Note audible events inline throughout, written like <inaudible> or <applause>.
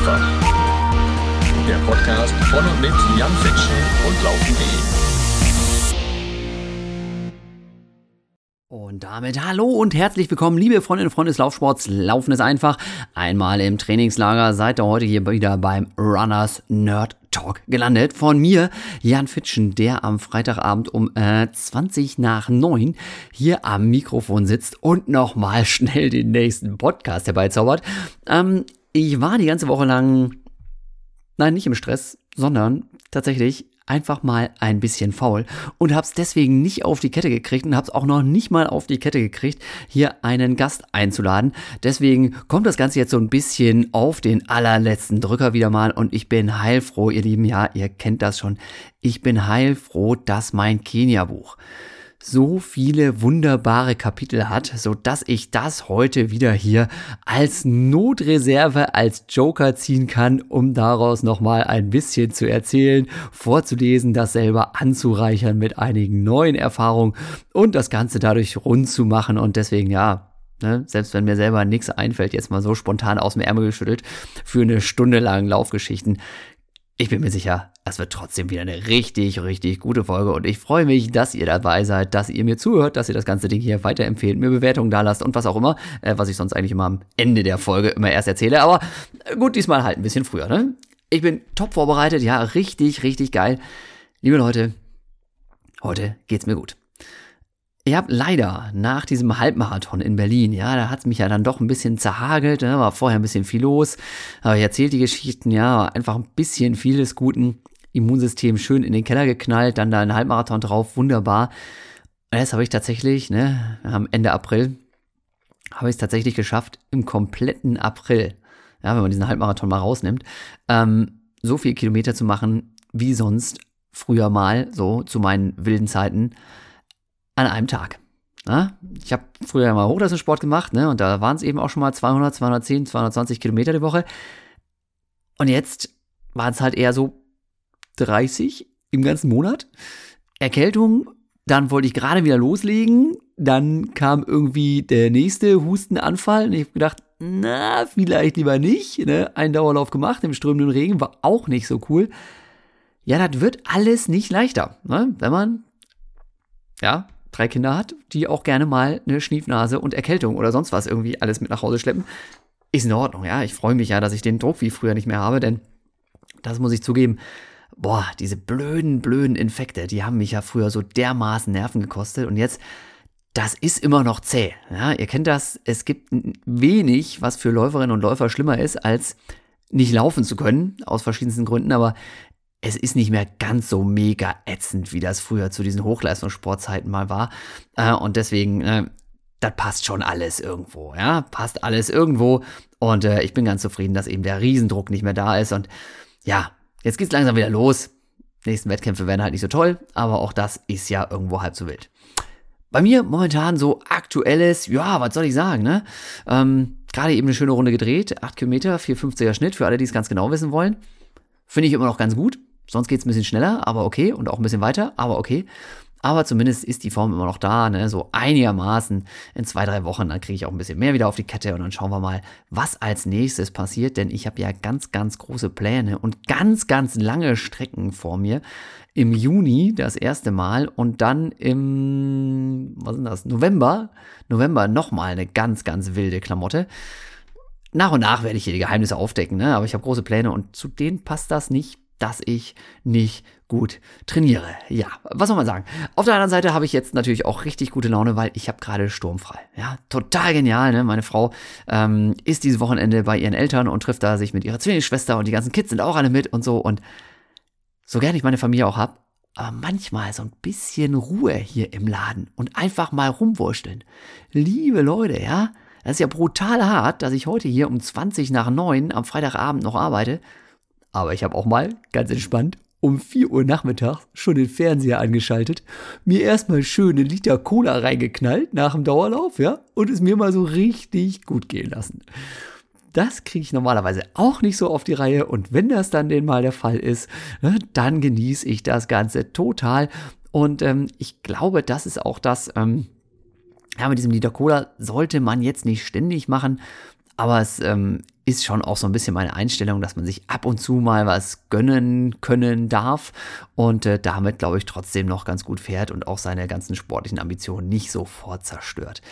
einfach. Der Podcast von und mit Jan Fitschen und Laufen.de. Und damit hallo und herzlich willkommen, liebe Freundinnen und Freunde des Laufsports. Laufen ist einfach. Einmal im Trainingslager seid ihr heute hier wieder beim Runners Nerd Talk gelandet. Von mir, Jan Fitschen, der am Freitagabend um äh, 20 nach 9 hier am Mikrofon sitzt und nochmal schnell den nächsten Podcast herbeizaubert. Ähm, ich war die ganze Woche lang, nein, nicht im Stress, sondern tatsächlich einfach mal ein bisschen faul und hab's deswegen nicht auf die Kette gekriegt und hab's auch noch nicht mal auf die Kette gekriegt, hier einen Gast einzuladen. Deswegen kommt das Ganze jetzt so ein bisschen auf den allerletzten Drücker wieder mal und ich bin heilfroh, ihr Lieben, ja, ihr kennt das schon. Ich bin heilfroh, dass mein Kenia-Buch so viele wunderbare Kapitel hat, so dass ich das heute wieder hier als Notreserve, als Joker ziehen kann, um daraus nochmal ein bisschen zu erzählen, vorzulesen, das selber anzureichern mit einigen neuen Erfahrungen und das Ganze dadurch rund zu machen. Und deswegen ja, Ne, selbst wenn mir selber nichts einfällt, jetzt mal so spontan aus dem Ärmel geschüttelt, für eine Stunde lang Laufgeschichten, ich bin mir sicher, es wird trotzdem wieder eine richtig, richtig gute Folge und ich freue mich, dass ihr dabei seid, dass ihr mir zuhört, dass ihr das ganze Ding hier weiterempfehlt, mir Bewertungen da lasst und was auch immer, äh, was ich sonst eigentlich immer am Ende der Folge immer erst erzähle. Aber gut, diesmal halt ein bisschen früher, ne? Ich bin top vorbereitet, ja, richtig, richtig geil. Liebe Leute, heute geht's mir gut. Ich habe leider nach diesem Halbmarathon in Berlin, ja, da hat es mich ja dann doch ein bisschen zerhagelt, ne, war vorher ein bisschen viel los, aber ich erzählt die Geschichten, ja, einfach ein bisschen vieles Guten, Immunsystem schön in den Keller geknallt, dann da ein Halbmarathon drauf, wunderbar. Und jetzt habe ich tatsächlich, ne, am Ende April, habe ich es tatsächlich geschafft, im kompletten April, ja, wenn man diesen Halbmarathon mal rausnimmt, ähm, so viel Kilometer zu machen, wie sonst früher mal, so zu meinen wilden Zeiten an einem Tag. Na? Ich habe früher mal Hochleistungssport gemacht, ne? Und da waren es eben auch schon mal 200, 210, 220 Kilometer die Woche. Und jetzt waren es halt eher so 30 im ganzen Monat. Erkältung, dann wollte ich gerade wieder loslegen. Dann kam irgendwie der nächste Hustenanfall. Und ich habe gedacht, na, vielleicht lieber nicht. Ne? Einen Dauerlauf gemacht im strömenden Regen, war auch nicht so cool. Ja, das wird alles nicht leichter, ne? wenn man ja, drei Kinder hat, die auch gerne mal eine Schniefnase und Erkältung oder sonst was irgendwie alles mit nach Hause schleppen, ist in Ordnung, ja. Ich freue mich ja, dass ich den Druck wie früher nicht mehr habe, denn das muss ich zugeben. Boah, diese blöden, blöden Infekte, die haben mich ja früher so dermaßen Nerven gekostet und jetzt, das ist immer noch zäh. Ja, ihr kennt das, es gibt wenig, was für Läuferinnen und Läufer schlimmer ist, als nicht laufen zu können, aus verschiedensten Gründen, aber es ist nicht mehr ganz so mega ätzend, wie das früher zu diesen Hochleistungssportzeiten mal war. Äh, und deswegen, äh, das passt schon alles irgendwo, ja, passt alles irgendwo. Und äh, ich bin ganz zufrieden, dass eben der Riesendruck nicht mehr da ist. Und ja, jetzt geht's langsam wieder los. Nächsten Wettkämpfe werden halt nicht so toll, aber auch das ist ja irgendwo halb so wild. Bei mir momentan so aktuelles, ja, was soll ich sagen, ne? Ähm, Gerade eben eine schöne Runde gedreht, 8 Kilometer, 450er Schnitt, für alle, die es ganz genau wissen wollen. Finde ich immer noch ganz gut. Sonst geht es ein bisschen schneller, aber okay. Und auch ein bisschen weiter, aber okay. Aber zumindest ist die Form immer noch da, ne? so einigermaßen in zwei, drei Wochen. Dann kriege ich auch ein bisschen mehr wieder auf die Kette und dann schauen wir mal, was als nächstes passiert. Denn ich habe ja ganz, ganz große Pläne und ganz, ganz lange Strecken vor mir. Im Juni das erste Mal und dann im, was ist das, November, November nochmal eine ganz, ganz wilde Klamotte. Nach und nach werde ich hier die Geheimnisse aufdecken, ne? aber ich habe große Pläne und zu denen passt das nicht dass ich nicht gut trainiere. Ja, was soll man sagen? Auf der anderen Seite habe ich jetzt natürlich auch richtig gute Laune, weil ich habe gerade sturmfrei. Ja, total genial. Ne? Meine Frau ähm, ist dieses Wochenende bei ihren Eltern und trifft da sich mit ihrer Zwillingsschwester und die ganzen Kids sind auch alle mit und so. Und so gerne ich meine Familie auch habe, aber manchmal so ein bisschen Ruhe hier im Laden und einfach mal rumwursteln. Liebe Leute, ja, das ist ja brutal hart, dass ich heute hier um 20 nach 9 am Freitagabend noch arbeite aber ich habe auch mal, ganz entspannt, um 4 Uhr nachmittags schon den Fernseher angeschaltet, mir erstmal schöne Liter Cola reingeknallt nach dem Dauerlauf, ja, und es mir mal so richtig gut gehen lassen. Das kriege ich normalerweise auch nicht so auf die Reihe und wenn das dann denn mal der Fall ist, ne, dann genieße ich das Ganze total und ähm, ich glaube, das ist auch das, ähm, ja, mit diesem Liter Cola sollte man jetzt nicht ständig machen, Aber es ähm, ist schon auch so ein bisschen meine Einstellung, dass man sich ab und zu mal was gönnen können darf und äh, damit, glaube ich, trotzdem noch ganz gut fährt und auch seine ganzen sportlichen Ambitionen nicht sofort zerstört.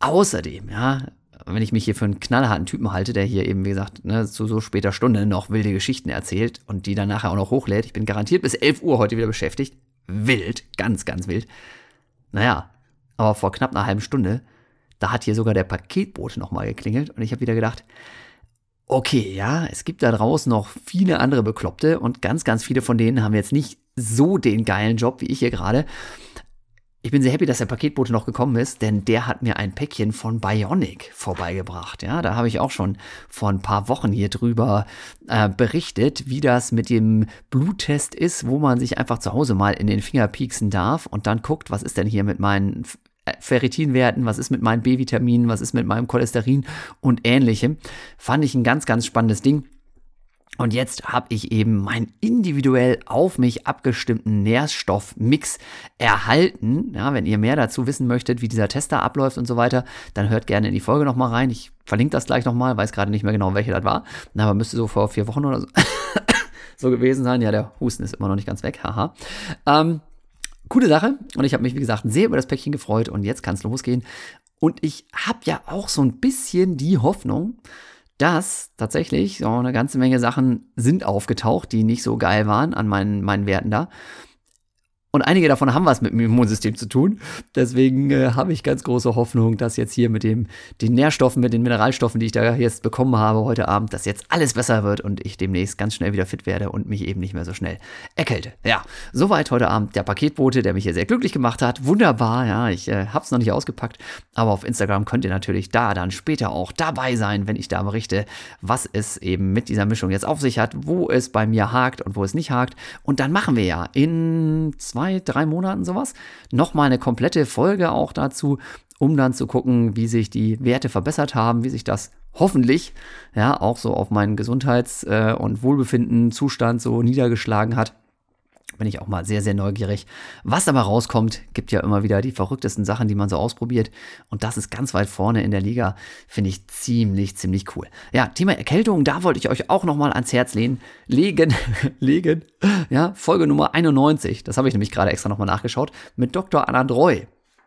Außerdem, ja, wenn ich mich hier für einen knallharten Typen halte, der hier eben, wie gesagt, ne, zu so später Stunde noch wilde Geschichten erzählt und die dann nachher auch noch hochlädt, ich bin garantiert bis 11 Uhr heute wieder beschäftigt. Wild, ganz, ganz wild. Naja, aber vor knapp einer halben Stunde, da hat hier sogar der Paketbote nochmal geklingelt und ich habe wieder gedacht, okay, ja, es gibt da draußen noch viele andere Bekloppte und ganz, ganz viele von denen haben jetzt nicht so den geilen Job wie ich hier gerade. Ich bin sehr happy, dass der Paketbote noch gekommen ist, denn der hat mir ein Päckchen von Bionic vorbeigebracht. Ja, da habe ich auch schon vor ein paar Wochen hier drüber äh, berichtet, wie das mit dem Bluttest ist, wo man sich einfach zu Hause mal in den Finger pieksen darf und dann guckt, was ist denn hier mit meinen Ferritinwerten, was ist mit meinen B-Vitaminen, was ist mit meinem Cholesterin und ähnlichem. Fand ich ein ganz, ganz spannendes Ding. Und jetzt habe ich eben meinen individuell auf mich abgestimmten Nährstoffmix erhalten. Ja, wenn ihr mehr dazu wissen möchtet, wie dieser Tester abläuft und so weiter, dann hört gerne in die Folge nochmal rein. Ich verlinke das gleich nochmal, weiß gerade nicht mehr genau, welche das war. Aber müsste so vor vier Wochen oder so, <coughs> so gewesen sein. Ja, der Husten ist immer noch nicht ganz weg. Haha. Ähm, coole Sache. Und ich habe mich, wie gesagt, sehr über das Päckchen gefreut. Und jetzt kann es losgehen. Und ich habe ja auch so ein bisschen die Hoffnung, dass tatsächlich so eine ganze Menge Sachen sind aufgetaucht, die nicht so geil waren an meinen, meinen Werten da. Und einige davon haben was mit dem Immunsystem zu tun. Deswegen äh, habe ich ganz große Hoffnung, dass jetzt hier mit dem, den Nährstoffen, mit den Mineralstoffen, die ich da jetzt bekommen habe heute Abend, dass jetzt alles besser wird und ich demnächst ganz schnell wieder fit werde und mich eben nicht mehr so schnell erkälte. Ja, soweit heute Abend der Paketbote, der mich hier sehr glücklich gemacht hat. Wunderbar, ja, ich äh, habe es noch nicht ausgepackt, aber auf Instagram könnt ihr natürlich da dann später auch dabei sein, wenn ich da berichte, was es eben mit dieser Mischung jetzt auf sich hat, wo es bei mir hakt und wo es nicht hakt. Und dann machen wir ja in zwei zwei, drei Monaten sowas, nochmal eine komplette Folge auch dazu, um dann zu gucken, wie sich die Werte verbessert haben, wie sich das hoffentlich ja auch so auf meinen Gesundheits- äh, und Wohlbefinden-Zustand so niedergeschlagen hat bin ich auch mal sehr, sehr neugierig. Was dabei rauskommt, gibt ja immer wieder die verrücktesten Sachen, die man so ausprobiert. Und das ist ganz weit vorne in der Liga. Finde ich ziemlich, ziemlich cool. Ja, Thema Erkältung, da wollte ich euch auch nochmal ans Herz lehnen. Legen, <laughs> legen. Ja, Folge Nummer 91. Das habe ich nämlich gerade extra nochmal nachgeschaut. Mit Dr. Anna Dreu.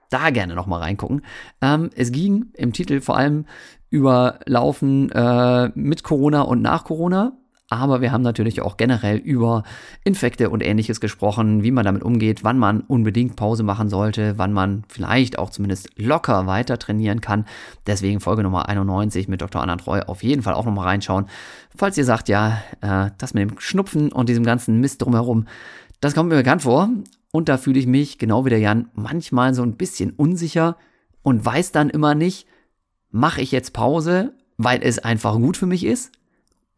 Da gerne nochmal reingucken. Ähm, es ging im Titel vor allem über Laufen äh, mit Corona und nach Corona aber wir haben natürlich auch generell über Infekte und ähnliches gesprochen, wie man damit umgeht, wann man unbedingt Pause machen sollte, wann man vielleicht auch zumindest locker weiter trainieren kann. Deswegen Folge Nummer 91 mit Dr. Anna Treu auf jeden Fall auch nochmal reinschauen. Falls ihr sagt, ja, äh, das mit dem Schnupfen und diesem ganzen Mist drumherum, das kommt mir bekannt vor. Und da fühle ich mich, genau wie der Jan, manchmal so ein bisschen unsicher und weiß dann immer nicht, mache ich jetzt Pause, weil es einfach gut für mich ist?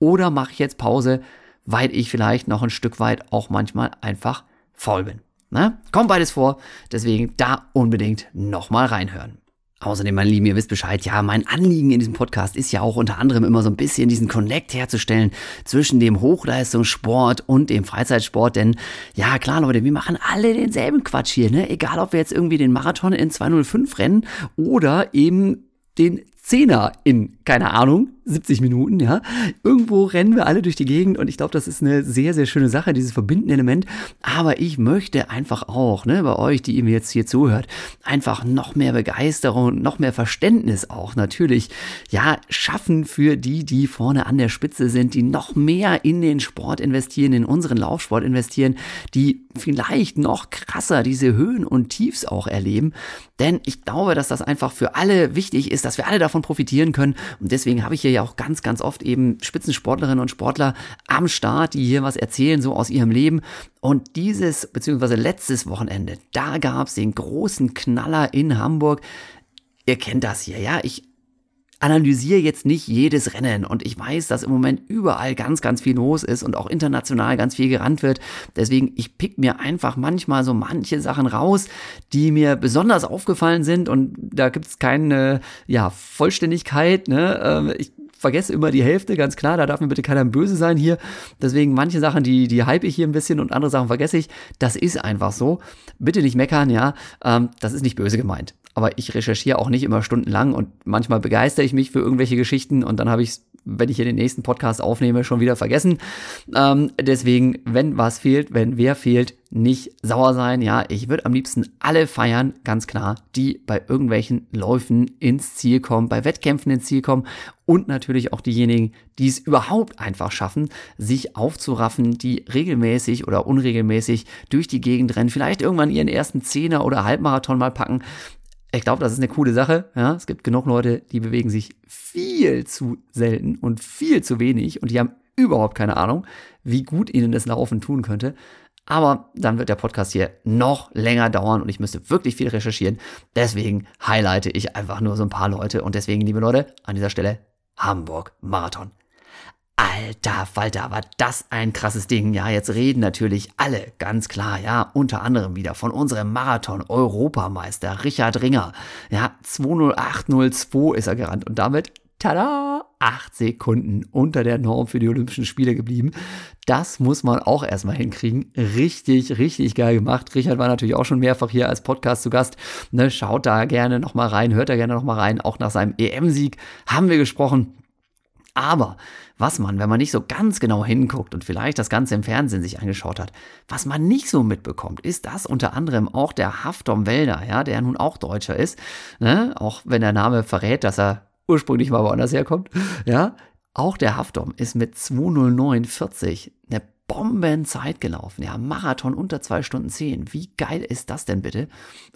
Oder mache ich jetzt Pause, weil ich vielleicht noch ein Stück weit auch manchmal einfach faul bin. Ne? Kommt beides vor, deswegen da unbedingt nochmal reinhören. Außerdem, meine Lieben, ihr wisst Bescheid, ja, mein Anliegen in diesem Podcast ist ja auch unter anderem immer so ein bisschen diesen Connect herzustellen zwischen dem Hochleistungssport und dem Freizeitsport. Denn, ja, klar, Leute, wir machen alle denselben Quatsch hier, ne? Egal, ob wir jetzt irgendwie den Marathon in 205 rennen oder eben den Zehner in, keine Ahnung, 70 Minuten, ja. Irgendwo rennen wir alle durch die Gegend und ich glaube, das ist eine sehr, sehr schöne Sache, dieses verbindende Element. Aber ich möchte einfach auch, ne, bei euch, die ihr mir jetzt hier zuhört, einfach noch mehr Begeisterung, noch mehr Verständnis auch natürlich, ja, schaffen für die, die vorne an der Spitze sind, die noch mehr in den Sport investieren, in unseren Laufsport investieren, die vielleicht noch krasser diese Höhen und Tiefs auch erleben. Denn ich glaube, dass das einfach für alle wichtig ist, dass wir alle davon profitieren können. Und deswegen habe ich hier ja auch ganz, ganz oft eben Spitzensportlerinnen und Sportler am Start, die hier was erzählen, so aus ihrem Leben. Und dieses, beziehungsweise letztes Wochenende, da gab es den großen Knaller in Hamburg. Ihr kennt das hier, ja? Ich analysiere jetzt nicht jedes Rennen und ich weiß, dass im Moment überall ganz, ganz viel los ist und auch international ganz viel gerannt wird. Deswegen, ich pick mir einfach manchmal so manche Sachen raus, die mir besonders aufgefallen sind und da gibt es keine ja, Vollständigkeit. Ne? Ähm, ich vergesse immer die Hälfte, ganz klar, da darf mir bitte keiner böse sein hier. Deswegen manche Sachen, die, die hype ich hier ein bisschen und andere Sachen vergesse ich. Das ist einfach so. Bitte nicht meckern, ja. Ähm, das ist nicht böse gemeint. Aber ich recherchiere auch nicht immer stundenlang und manchmal begeistere ich mich für irgendwelche Geschichten und dann habe ich es, wenn ich hier den nächsten Podcast aufnehme, schon wieder vergessen. Ähm, deswegen, wenn was fehlt, wenn wer fehlt, nicht sauer sein. Ja, ich würde am liebsten alle feiern, ganz klar, die bei irgendwelchen Läufen ins Ziel kommen, bei Wettkämpfen ins Ziel kommen und natürlich auch diejenigen, die es überhaupt einfach schaffen, sich aufzuraffen, die regelmäßig oder unregelmäßig durch die Gegend rennen, vielleicht irgendwann ihren ersten Zehner oder Halbmarathon mal packen ich glaube, das ist eine coole Sache. Ja, es gibt genug Leute, die bewegen sich viel zu selten und viel zu wenig und die haben überhaupt keine Ahnung, wie gut ihnen das Laufen tun könnte. Aber dann wird der Podcast hier noch länger dauern und ich müsste wirklich viel recherchieren. Deswegen highlighte ich einfach nur so ein paar Leute und deswegen, liebe Leute, an dieser Stelle Hamburg Marathon. Alter Falter, war das ein krasses Ding. Ja, jetzt reden natürlich alle ganz klar, ja, unter anderem wieder von unserem Marathon-Europameister Richard Ringer. Ja, 20802 ist er gerannt und damit, tada, acht Sekunden unter der Norm für die Olympischen Spiele geblieben. Das muss man auch erstmal hinkriegen. Richtig, richtig geil gemacht. Richard war natürlich auch schon mehrfach hier als Podcast zu Gast. Ne, schaut da gerne nochmal rein, hört da gerne nochmal rein. Auch nach seinem EM-Sieg haben wir gesprochen. Aber was man, wenn man nicht so ganz genau hinguckt und vielleicht das Ganze im Fernsehen sich angeschaut hat, was man nicht so mitbekommt, ist, dass unter anderem auch der Haftom Wälder, ja, der nun auch Deutscher ist, ne, auch wenn der Name verrät, dass er ursprünglich mal woanders herkommt, ja, auch der Haftom ist mit 20940 eine Bombenzeit gelaufen, ja, Marathon unter zwei Stunden zehn. Wie geil ist das denn bitte?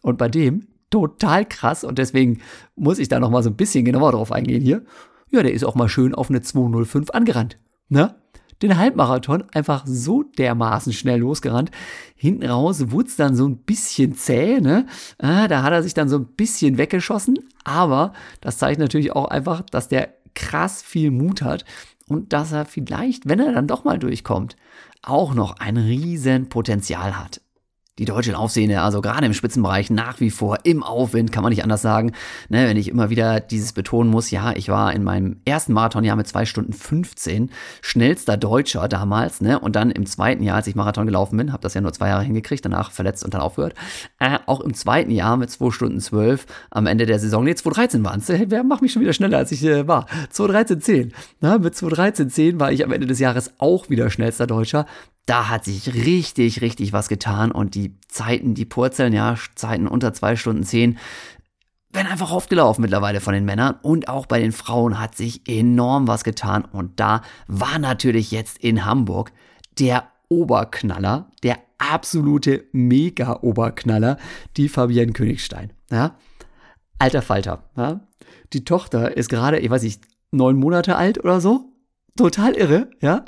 Und bei dem total krass und deswegen muss ich da noch mal so ein bisschen genauer drauf eingehen hier. Ja, der ist auch mal schön auf eine 205 angerannt. Ne? Den Halbmarathon einfach so dermaßen schnell losgerannt. Hinten raus wurde es dann so ein bisschen zäh, ne? Ah, da hat er sich dann so ein bisschen weggeschossen, aber das zeigt natürlich auch einfach, dass der krass viel Mut hat und dass er vielleicht, wenn er dann doch mal durchkommt, auch noch ein riesen Potenzial hat die deutsche Laufszene, also gerade im Spitzenbereich nach wie vor im Aufwind, kann man nicht anders sagen. Ne, wenn ich immer wieder dieses betonen muss, ja, ich war in meinem ersten Marathonjahr mit zwei Stunden 15 schnellster Deutscher damals, ne, und dann im zweiten Jahr, als ich Marathon gelaufen bin, habe das ja nur zwei Jahre hingekriegt, danach verletzt und dann aufgehört, äh, auch im zweiten Jahr mit zwei Stunden 12 am Ende der Saison, nee, 2013 waren es, wer macht mich schon wieder schneller, als ich äh, war, 2013 10, ne, mit 2013 10 war ich am Ende des Jahres auch wieder schnellster Deutscher, da hat sich richtig, richtig was getan und die Zeiten, die purzeln, ja, Zeiten unter zwei Stunden zehn, werden einfach oft gelaufen mittlerweile von den Männern und auch bei den Frauen hat sich enorm was getan und da war natürlich jetzt in Hamburg der Oberknaller, der absolute Mega-Oberknaller, die Fabienne Königstein, ja. Alter Falter, ja. Die Tochter ist gerade, ich weiß nicht, neun Monate alt oder so. Total irre, ja.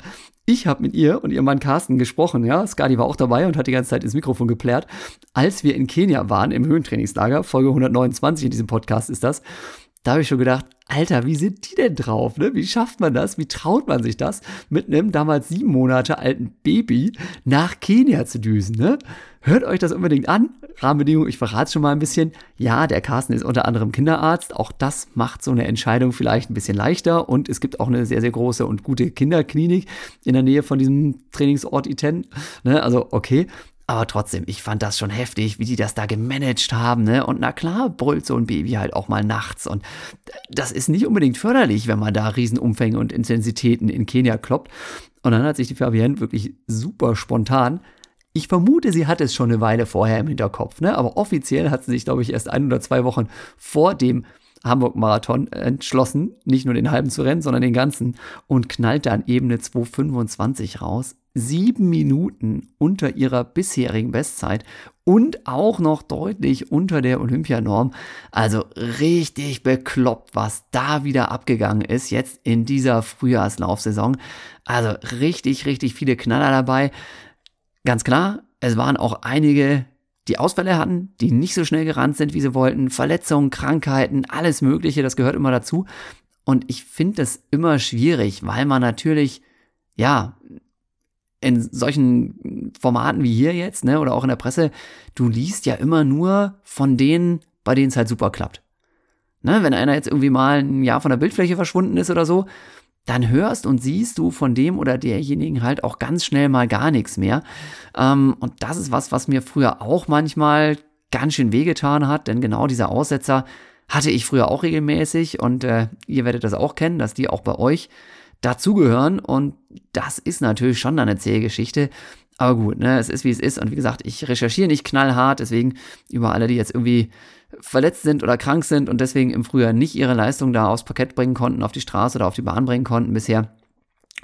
Ich habe mit ihr und ihrem Mann Carsten gesprochen, ja. Skadi war auch dabei und hat die ganze Zeit ins Mikrofon geplärt. Als wir in Kenia waren, im Höhentrainingslager, Folge 129 in diesem Podcast ist das, da habe ich schon gedacht, Alter, wie sind die denn drauf? Ne? Wie schafft man das? Wie traut man sich das, mit einem damals sieben Monate alten Baby nach Kenia zu düsen? Ne? Hört euch das unbedingt an. Rahmenbedingungen, ich verrate es schon mal ein bisschen. Ja, der Carsten ist unter anderem Kinderarzt. Auch das macht so eine Entscheidung vielleicht ein bisschen leichter. Und es gibt auch eine sehr, sehr große und gute Kinderklinik in der Nähe von diesem Trainingsort Iten. Ne? Also, okay. Aber trotzdem, ich fand das schon heftig, wie die das da gemanagt haben, ne? Und na klar, brüllt so ein Baby halt auch mal nachts. Und das ist nicht unbedingt förderlich, wenn man da Riesenumfänge und Intensitäten in Kenia kloppt. Und dann hat sich die Fabienne wirklich super spontan ich vermute, sie hat es schon eine Weile vorher im Hinterkopf, ne? aber offiziell hat sie sich, glaube ich, erst ein oder zwei Wochen vor dem Hamburg-Marathon entschlossen, nicht nur den halben zu rennen, sondern den ganzen und knallt dann Ebene 2,25 raus sieben Minuten unter ihrer bisherigen Bestzeit und auch noch deutlich unter der Olympianorm. Also richtig bekloppt, was da wieder abgegangen ist jetzt in dieser Frühjahrslaufsaison. Also richtig, richtig viele Knaller dabei. Ganz klar, es waren auch einige, die Ausfälle hatten, die nicht so schnell gerannt sind, wie sie wollten. Verletzungen, Krankheiten, alles Mögliche, das gehört immer dazu. Und ich finde das immer schwierig, weil man natürlich, ja, in solchen Formaten wie hier jetzt, ne, oder auch in der Presse, du liest ja immer nur von denen, bei denen es halt super klappt. Ne, wenn einer jetzt irgendwie mal ein Jahr von der Bildfläche verschwunden ist oder so, dann hörst und siehst du von dem oder derjenigen halt auch ganz schnell mal gar nichts mehr. Ähm, und das ist was, was mir früher auch manchmal ganz schön wehgetan hat, denn genau dieser Aussetzer hatte ich früher auch regelmäßig und äh, ihr werdet das auch kennen, dass die auch bei euch dazugehören und das ist natürlich schon eine zähe Geschichte. Aber gut, ne, es ist wie es ist und wie gesagt, ich recherchiere nicht knallhart, deswegen über alle, die jetzt irgendwie verletzt sind oder krank sind und deswegen im Frühjahr nicht ihre Leistung da aufs Parkett bringen konnten, auf die Straße oder auf die Bahn bringen konnten bisher.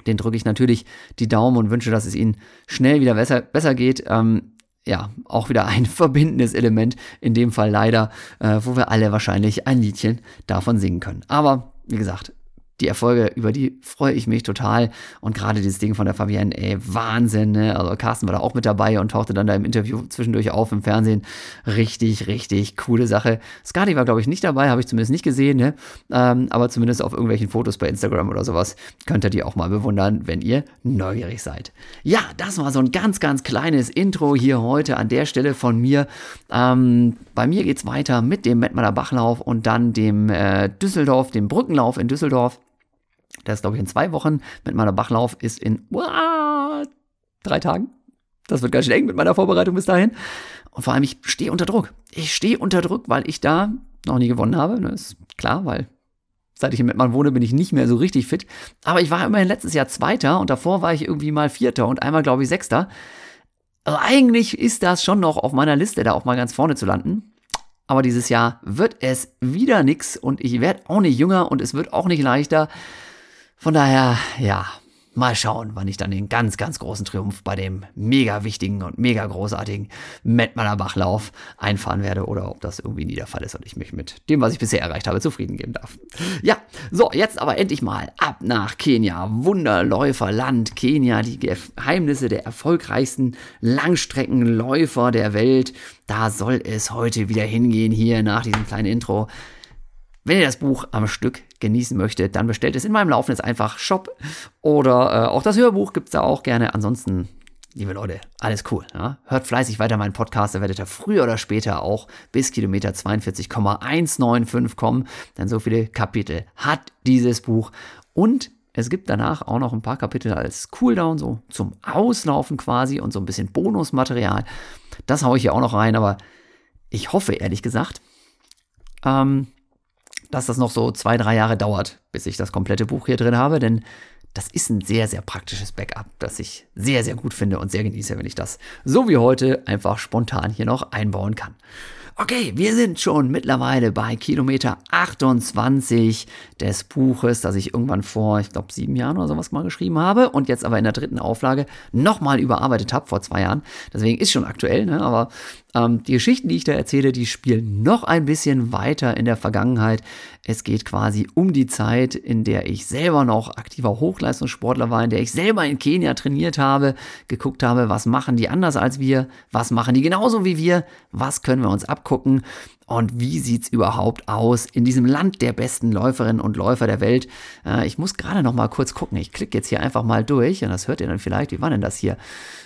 Den drücke ich natürlich die Daumen und wünsche, dass es ihnen schnell wieder besser, besser geht. Ähm, ja, auch wieder ein <laughs> verbindendes Element, in dem Fall leider, äh, wo wir alle wahrscheinlich ein Liedchen davon singen können. Aber wie gesagt, die Erfolge, über die freue ich mich total. Und gerade dieses Ding von der Fabienne, ey, Wahnsinn, ne? Also Carsten war da auch mit dabei und tauchte dann da im Interview zwischendurch auf im Fernsehen. Richtig, richtig coole Sache. Scotty war, glaube ich, nicht dabei, habe ich zumindest nicht gesehen, ne? Ähm, aber zumindest auf irgendwelchen Fotos bei Instagram oder sowas könnt ihr die auch mal bewundern, wenn ihr neugierig seid. Ja, das war so ein ganz, ganz kleines Intro hier heute an der Stelle von mir. Ähm, bei mir geht's weiter mit dem Mettmanner Bachlauf und dann dem äh, Düsseldorf, dem Brückenlauf in Düsseldorf. Der ist, glaube ich, in zwei Wochen. Mit meiner Bachlauf ist in uah, drei Tagen. Das wird ganz schön eng mit meiner Vorbereitung bis dahin. Und vor allem, ich stehe unter Druck. Ich stehe unter Druck, weil ich da noch nie gewonnen habe. Das ist klar, weil seit ich in Mettmann wohne, bin ich nicht mehr so richtig fit. Aber ich war immerhin letztes Jahr Zweiter und davor war ich irgendwie mal Vierter und einmal, glaube ich, Sechster. Also eigentlich ist das schon noch auf meiner Liste, da auch mal ganz vorne zu landen. Aber dieses Jahr wird es wieder nix und ich werde auch nicht jünger und es wird auch nicht leichter. Von daher, ja, Mal schauen, wann ich dann den ganz, ganz großen Triumph bei dem mega wichtigen und mega großartigen Mettmanner Bachlauf einfahren werde oder ob das irgendwie nie der Fall ist und ich mich mit dem, was ich bisher erreicht habe, zufrieden geben darf. Ja, so, jetzt aber endlich mal ab nach Kenia. Wunderläuferland Kenia, die Geheimnisse der erfolgreichsten Langstreckenläufer der Welt. Da soll es heute wieder hingehen, hier nach diesem kleinen Intro. Wenn ihr das Buch am Stück genießen möchtet, dann bestellt es in meinem Laufenden einfach Shop oder äh, auch das Hörbuch gibt es da auch gerne. Ansonsten, liebe Leute, alles cool. Ja? Hört fleißig weiter meinen Podcast, da werdet ihr früher oder später auch bis Kilometer 42,195 kommen, denn so viele Kapitel hat dieses Buch und es gibt danach auch noch ein paar Kapitel als Cooldown, so zum Auslaufen quasi und so ein bisschen Bonusmaterial. Das haue ich hier auch noch rein, aber ich hoffe ehrlich gesagt, ähm, dass das noch so zwei, drei Jahre dauert, bis ich das komplette Buch hier drin habe, denn das ist ein sehr, sehr praktisches Backup, das ich sehr, sehr gut finde und sehr genieße, wenn ich das so wie heute einfach spontan hier noch einbauen kann. Okay, wir sind schon mittlerweile bei Kilometer 28 des Buches, das ich irgendwann vor, ich glaube, sieben Jahren oder sowas mal geschrieben habe und jetzt aber in der dritten Auflage nochmal überarbeitet habe vor zwei Jahren. Deswegen ist schon aktuell, ne? aber ähm, die Geschichten, die ich da erzähle, die spielen noch ein bisschen weiter in der Vergangenheit. Es geht quasi um die Zeit, in der ich selber noch aktiver Hochleistungssportler war, in der ich selber in Kenia trainiert habe, geguckt habe, was machen die anders als wir, was machen die genauso wie wir, was können wir uns abgucken und wie sieht's überhaupt aus in diesem Land der besten Läuferinnen und Läufer der Welt? Äh, ich muss gerade noch mal kurz gucken. Ich klicke jetzt hier einfach mal durch und das hört ihr dann vielleicht. Wie war denn das hier?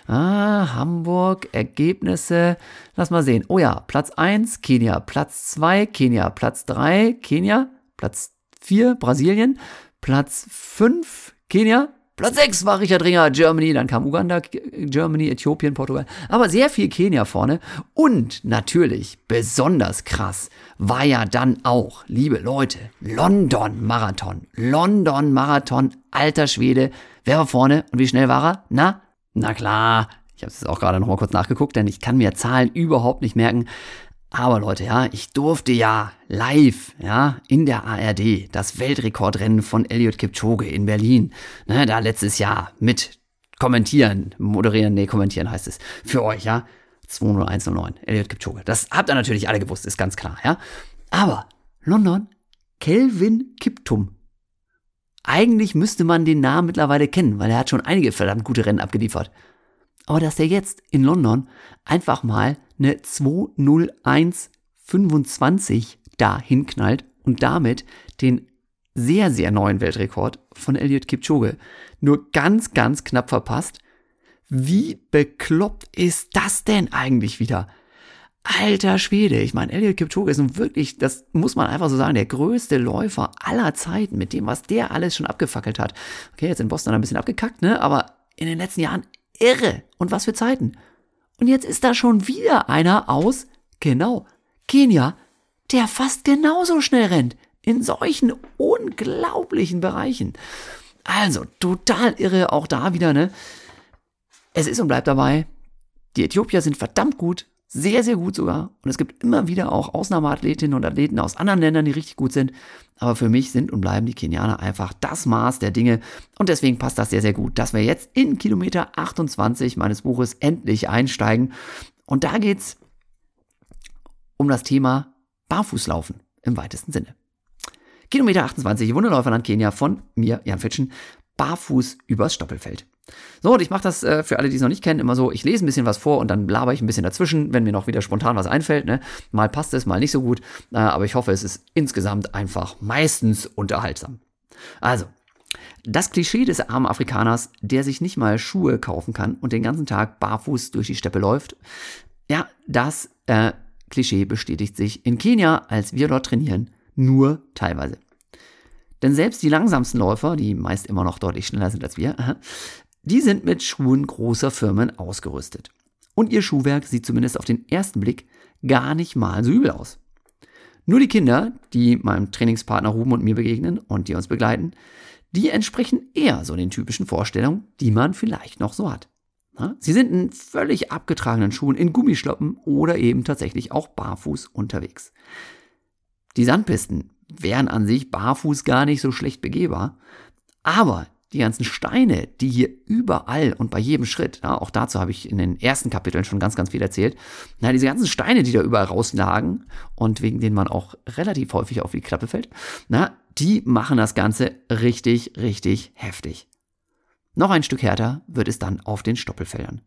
Ah, Hamburg, Ergebnisse. Lass mal sehen. Oh ja, Platz 1, Kenia. Platz 2, Kenia. Platz 3, Kenia. Platz 4, Brasilien. Platz 5, Kenia. Platz 6 war Richard Ringer, Germany, dann kam Uganda, Germany, Äthiopien, Portugal. Aber sehr viel Kenia vorne. Und natürlich, besonders krass, war ja dann auch, liebe Leute, London Marathon. London Marathon, alter Schwede. Wer war vorne und wie schnell war er? Na? Na klar. Ich habe es auch gerade noch mal kurz nachgeguckt, denn ich kann mir Zahlen überhaupt nicht merken. Aber Leute, ja, ich durfte ja live, ja, in der ARD das Weltrekordrennen von Elliot Kipchoge in Berlin, ne, da letztes Jahr mit kommentieren, moderieren, nee, kommentieren heißt es, für euch, ja. 20109, Elliot Kipchoge. Das habt ihr natürlich alle gewusst, ist ganz klar, ja. Aber London, Kelvin Kiptum. Eigentlich müsste man den Namen mittlerweile kennen, weil er hat schon einige verdammt gute Rennen abgeliefert. Aber dass der jetzt in London einfach mal eine 20125 da hinknallt und damit den sehr, sehr neuen Weltrekord von Elliot Kipchoge nur ganz, ganz knapp verpasst. Wie bekloppt ist das denn eigentlich wieder? Alter Schwede, ich meine, Elliot Kipchoge ist nun wirklich, das muss man einfach so sagen, der größte Läufer aller Zeiten mit dem, was der alles schon abgefackelt hat. Okay, jetzt in Boston ein bisschen abgekackt, ne? Aber in den letzten Jahren irre. Und was für Zeiten. Und jetzt ist da schon wieder einer aus Genau. Kenia, der fast genauso schnell rennt. In solchen unglaublichen Bereichen. Also, total irre, auch da wieder, ne? Es ist und bleibt dabei, die Äthiopier sind verdammt gut, sehr, sehr gut sogar. Und es gibt immer wieder auch Ausnahmeathletinnen und Athleten aus anderen Ländern, die richtig gut sind. Aber für mich sind und bleiben die Kenianer einfach das Maß der Dinge. Und deswegen passt das sehr, sehr gut, dass wir jetzt in Kilometer 28 meines Buches endlich einsteigen. Und da geht's um das Thema Barfußlaufen im weitesten Sinne. Kilometer 28, Wunderläuferland Kenia von mir, Jan Fitschen, barfuß übers Stoppelfeld. So, und ich mache das äh, für alle, die es noch nicht kennen, immer so, ich lese ein bisschen was vor und dann laber ich ein bisschen dazwischen, wenn mir noch wieder spontan was einfällt. Ne? Mal passt es, mal nicht so gut, äh, aber ich hoffe, es ist insgesamt einfach meistens unterhaltsam. Also, das Klischee des armen Afrikaners, der sich nicht mal Schuhe kaufen kann und den ganzen Tag barfuß durch die Steppe läuft, ja, das äh, Klischee bestätigt sich in Kenia, als wir dort trainieren, nur teilweise. Denn selbst die langsamsten Läufer, die meist immer noch deutlich schneller sind als wir, die sind mit Schuhen großer Firmen ausgerüstet. Und ihr Schuhwerk sieht zumindest auf den ersten Blick gar nicht mal so übel aus. Nur die Kinder, die meinem Trainingspartner Ruben und mir begegnen und die uns begleiten, die entsprechen eher so den typischen Vorstellungen, die man vielleicht noch so hat. Sie sind in völlig abgetragenen Schuhen, in Gummischloppen oder eben tatsächlich auch barfuß unterwegs. Die Sandpisten wären an sich barfuß gar nicht so schlecht begehbar, aber die ganzen Steine, die hier überall und bei jedem Schritt, ja, auch dazu habe ich in den ersten Kapiteln schon ganz, ganz viel erzählt, na, diese ganzen Steine, die da überall rauslagen und wegen denen man auch relativ häufig auf die Klappe fällt, na, die machen das Ganze richtig, richtig heftig. Noch ein Stück härter wird es dann auf den Stoppelfeldern.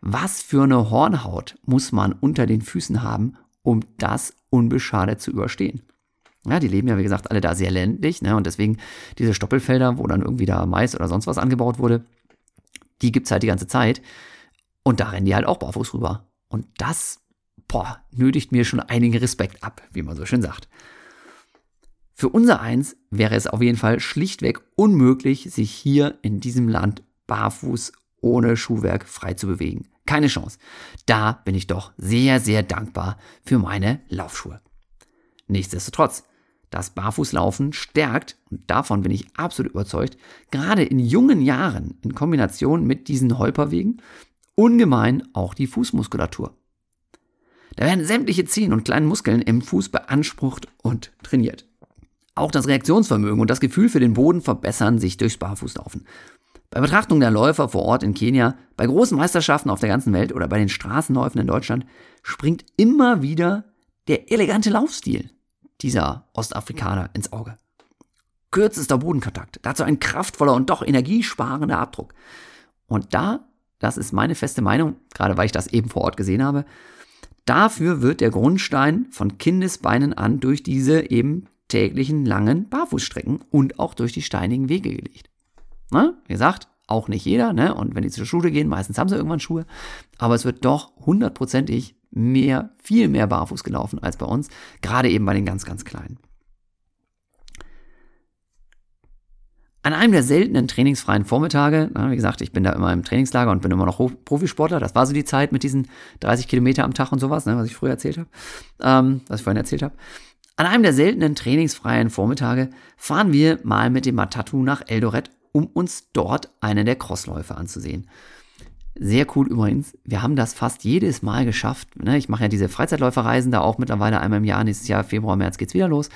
Was für eine Hornhaut muss man unter den Füßen haben, um das unbeschadet zu überstehen? Ja, die leben ja, wie gesagt, alle da sehr ländlich, ne? Und deswegen diese Stoppelfelder, wo dann irgendwie da Mais oder sonst was angebaut wurde, die gibt's halt die ganze Zeit. Und da rennen die halt auch barfuß rüber. Und das, boah, nötigt mir schon einigen Respekt ab, wie man so schön sagt. Für unser Eins wäre es auf jeden Fall schlichtweg unmöglich, sich hier in diesem Land barfuß ohne Schuhwerk frei zu bewegen. Keine Chance. Da bin ich doch sehr, sehr dankbar für meine Laufschuhe. Nichtsdestotrotz, das Barfußlaufen stärkt, und davon bin ich absolut überzeugt, gerade in jungen Jahren in Kombination mit diesen Holperwegen ungemein auch die Fußmuskulatur. Da werden sämtliche Zehen und kleinen Muskeln im Fuß beansprucht und trainiert. Auch das Reaktionsvermögen und das Gefühl für den Boden verbessern sich durchs Barfußlaufen. Bei Betrachtung der Läufer vor Ort in Kenia, bei großen Meisterschaften auf der ganzen Welt oder bei den Straßenläufen in Deutschland springt immer wieder der elegante Laufstil dieser Ostafrikaner ins Auge. Kürzester Bodenkontakt, dazu ein kraftvoller und doch energiesparender Abdruck. Und da, das ist meine feste Meinung, gerade weil ich das eben vor Ort gesehen habe, dafür wird der Grundstein von Kindesbeinen an durch diese eben täglichen langen Barfußstrecken und auch durch die steinigen Wege gelegt. Na, wie gesagt, auch nicht jeder, ne? Und wenn die zur Schule gehen, meistens haben sie irgendwann Schuhe. Aber es wird doch hundertprozentig mehr, viel mehr barfuß gelaufen als bei uns, gerade eben bei den ganz, ganz Kleinen. An einem der seltenen trainingsfreien Vormittage, wie gesagt, ich bin da immer im Trainingslager und bin immer noch Profisportler, das war so die Zeit mit diesen 30 Kilometer am Tag und sowas, ne, was ich früher erzählt habe, ähm, was ich vorhin erzählt habe. An einem der seltenen trainingsfreien Vormittage fahren wir mal mit dem Matatu nach Eldoret, um uns dort einen der Crossläufe anzusehen. Sehr cool übrigens. Wir haben das fast jedes Mal geschafft. Ne? Ich mache ja diese Freizeitläuferreisen da auch mittlerweile einmal im Jahr. Nächstes Jahr, Februar, März geht's wieder los.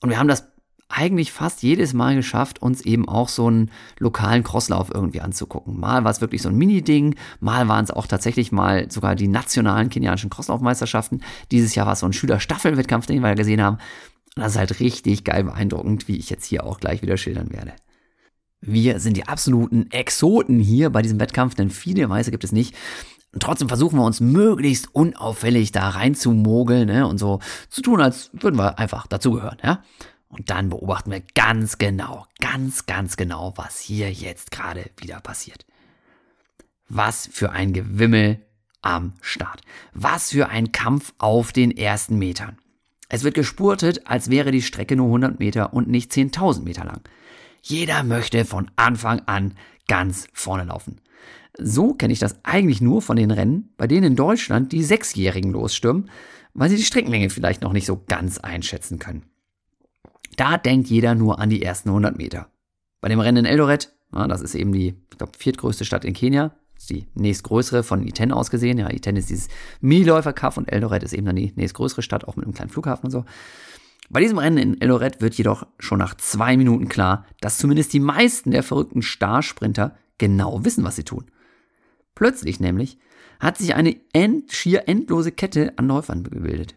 Und wir haben das eigentlich fast jedes Mal geschafft, uns eben auch so einen lokalen Crosslauf irgendwie anzugucken. Mal war es wirklich so ein Mini-Ding, mal waren es auch tatsächlich mal sogar die nationalen kenianischen Crosslaufmeisterschaften. Dieses Jahr war es so ein Schüler-Staffel-Wettkampf, den wir gesehen haben. Und das ist halt richtig geil beeindruckend, wie ich jetzt hier auch gleich wieder schildern werde. Wir sind die absoluten Exoten hier bei diesem Wettkampf, denn viele Weiße gibt es nicht. Trotzdem versuchen wir uns möglichst unauffällig da reinzumogeln ne, und so zu tun, als würden wir einfach dazugehören. Ja? Und dann beobachten wir ganz genau, ganz, ganz genau, was hier jetzt gerade wieder passiert. Was für ein Gewimmel am Start. Was für ein Kampf auf den ersten Metern. Es wird gespurtet, als wäre die Strecke nur 100 Meter und nicht 10.000 Meter lang. Jeder möchte von Anfang an ganz vorne laufen. So kenne ich das eigentlich nur von den Rennen, bei denen in Deutschland die Sechsjährigen losstürmen, weil sie die Streckenlänge vielleicht noch nicht so ganz einschätzen können. Da denkt jeder nur an die ersten 100 Meter. Bei dem Rennen in Eldoret, das ist eben die, ich glaube, viertgrößte Stadt in Kenia, ist die nächstgrößere von Iten aus gesehen. Ja, Iten ist dieses Miniläufer-Cup und Eldoret ist eben dann die nächstgrößere Stadt, auch mit einem kleinen Flughafen und so. Bei diesem Rennen in Eldoret wird jedoch schon nach zwei Minuten klar, dass zumindest die meisten der verrückten Starsprinter genau wissen, was sie tun. Plötzlich nämlich hat sich eine end, schier endlose Kette an Läufern gebildet.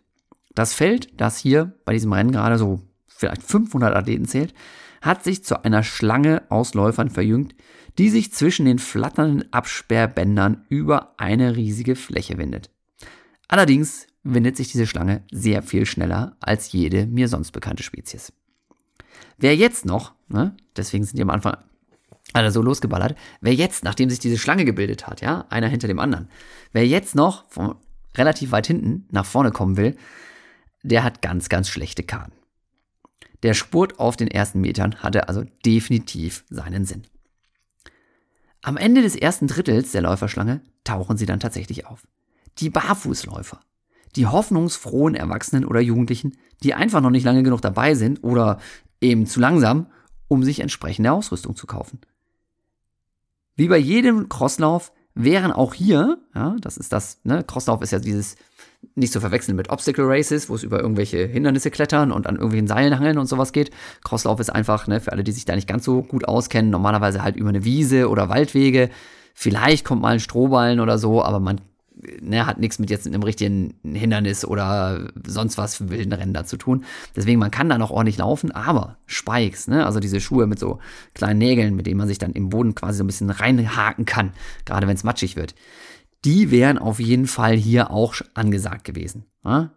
Das Feld, das hier bei diesem Rennen gerade so vielleicht 500 Athleten zählt, hat sich zu einer Schlange aus Läufern verjüngt, die sich zwischen den flatternden Absperrbändern über eine riesige Fläche windet. Allerdings windet sich diese Schlange sehr viel schneller als jede mir sonst bekannte Spezies. Wer jetzt noch, ne, deswegen sind die am Anfang alle so losgeballert, wer jetzt, nachdem sich diese Schlange gebildet hat, ja, einer hinter dem anderen, wer jetzt noch von relativ weit hinten nach vorne kommen will, der hat ganz, ganz schlechte Karten. Der Spurt auf den ersten Metern hatte also definitiv seinen Sinn. Am Ende des ersten Drittels der Läuferschlange tauchen sie dann tatsächlich auf. Die Barfußläufer. Die hoffnungsfrohen Erwachsenen oder Jugendlichen, die einfach noch nicht lange genug dabei sind oder eben zu langsam, um sich entsprechende Ausrüstung zu kaufen. Wie bei jedem Crosslauf wären auch hier, ja, das ist das, ne, Crosslauf ist ja dieses nicht zu verwechseln mit Obstacle Races, wo es über irgendwelche Hindernisse klettern und an irgendwelchen Seilen hangeln und sowas geht. Crosslauf ist einfach, ne, für alle, die sich da nicht ganz so gut auskennen, normalerweise halt über eine Wiese oder Waldwege. Vielleicht kommt mal ein Strohballen oder so, aber man ne, hat nichts mit jetzt einem richtigen Hindernis oder sonst was für wilden Rennen da zu tun. Deswegen, man kann da noch ordentlich laufen, aber Spikes, ne, also diese Schuhe mit so kleinen Nägeln, mit denen man sich dann im Boden quasi so ein bisschen reinhaken kann, gerade wenn es matschig wird, die wären auf jeden Fall hier auch angesagt gewesen. Ne?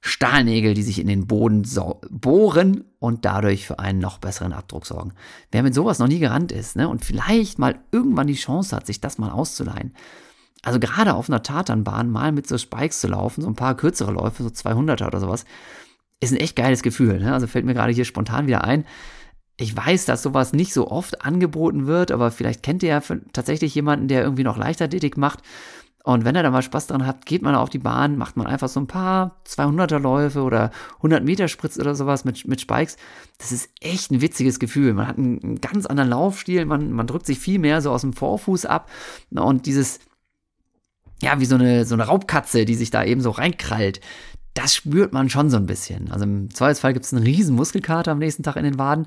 Stahlnägel, die sich in den Boden so bohren und dadurch für einen noch besseren Abdruck sorgen. Wer mit sowas noch nie gerannt ist ne, und vielleicht mal irgendwann die Chance hat, sich das mal auszuleihen, also gerade auf einer Tatanbahn mal mit so Spikes zu laufen, so ein paar kürzere Läufe, so 200er oder sowas, ist ein echt geiles Gefühl. Ne? Also fällt mir gerade hier spontan wieder ein. Ich weiß, dass sowas nicht so oft angeboten wird, aber vielleicht kennt ihr ja tatsächlich jemanden, der irgendwie noch Leichtathletik macht. Und wenn er da mal Spaß dran hat, geht man auf die Bahn, macht man einfach so ein paar 200er Läufe oder 100 Meter Spritz oder sowas mit, mit Spikes. Das ist echt ein witziges Gefühl. Man hat einen, einen ganz anderen Laufstil, man, man drückt sich viel mehr so aus dem Vorfuß ab. Und dieses, ja, wie so eine, so eine Raubkatze, die sich da eben so reinkrallt. Das spürt man schon so ein bisschen. Also im Zweifelsfall gibt es einen riesen Muskelkater am nächsten Tag in den Waden,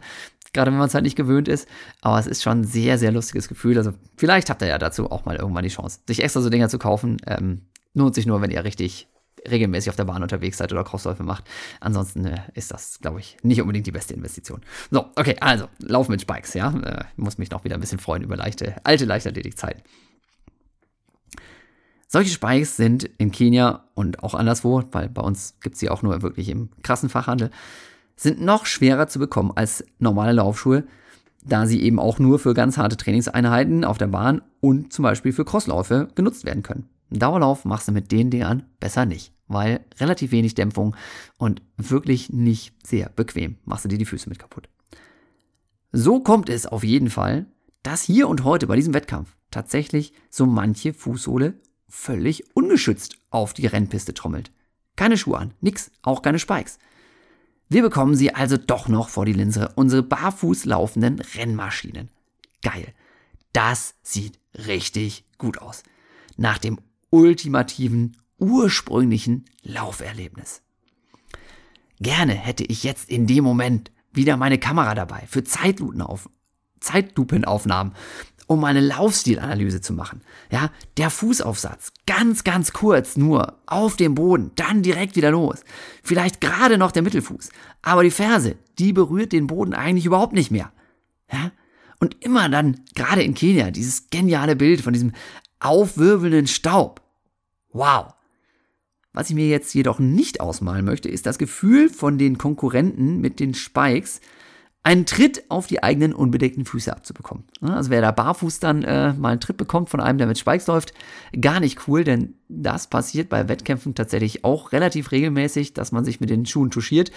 gerade wenn man es halt nicht gewöhnt ist. Aber es ist schon ein sehr, sehr lustiges Gefühl. Also vielleicht habt ihr ja dazu auch mal irgendwann die Chance, sich extra so Dinger zu kaufen. Ähm, lohnt sich nur, wenn ihr richtig regelmäßig auf der Bahn unterwegs seid oder Crossläufe macht. Ansonsten äh, ist das, glaube ich, nicht unbedingt die beste Investition. So, okay, also, Lauf mit Spikes, ja. Äh, muss mich noch wieder ein bisschen freuen über leichte, alte Leichtathletikzeiten. Solche Spikes sind in Kenia und auch anderswo, weil bei uns gibt es sie auch nur wirklich im krassen Fachhandel, sind noch schwerer zu bekommen als normale Laufschuhe, da sie eben auch nur für ganz harte Trainingseinheiten auf der Bahn und zum Beispiel für Crosslaufe genutzt werden können. Einen Dauerlauf machst du mit den Dingern besser nicht, weil relativ wenig Dämpfung und wirklich nicht sehr bequem. Machst du dir die Füße mit kaputt. So kommt es auf jeden Fall, dass hier und heute bei diesem Wettkampf tatsächlich so manche Fußsohle völlig ungeschützt auf die Rennpiste trommelt. Keine Schuhe an, nix, auch keine Spikes. Wir bekommen sie also doch noch vor die Linse, unsere barfuß laufenden Rennmaschinen. Geil. Das sieht richtig gut aus. Nach dem ultimativen, ursprünglichen Lauferlebnis. Gerne hätte ich jetzt in dem Moment wieder meine Kamera dabei für Zeitlupenaufnahmen um eine Laufstilanalyse zu machen. Ja, der Fußaufsatz, ganz, ganz kurz nur auf dem Boden, dann direkt wieder los. Vielleicht gerade noch der Mittelfuß, aber die Ferse, die berührt den Boden eigentlich überhaupt nicht mehr. Ja, und immer dann, gerade in Kenia, dieses geniale Bild von diesem aufwirbelnden Staub. Wow. Was ich mir jetzt jedoch nicht ausmalen möchte, ist das Gefühl von den Konkurrenten mit den Spikes, einen Tritt auf die eigenen unbedeckten Füße abzubekommen. Also wer da barfuß dann äh, mal einen Tritt bekommt von einem, der mit Spikes läuft, gar nicht cool, denn das passiert bei Wettkämpfen tatsächlich auch relativ regelmäßig, dass man sich mit den Schuhen touchiert.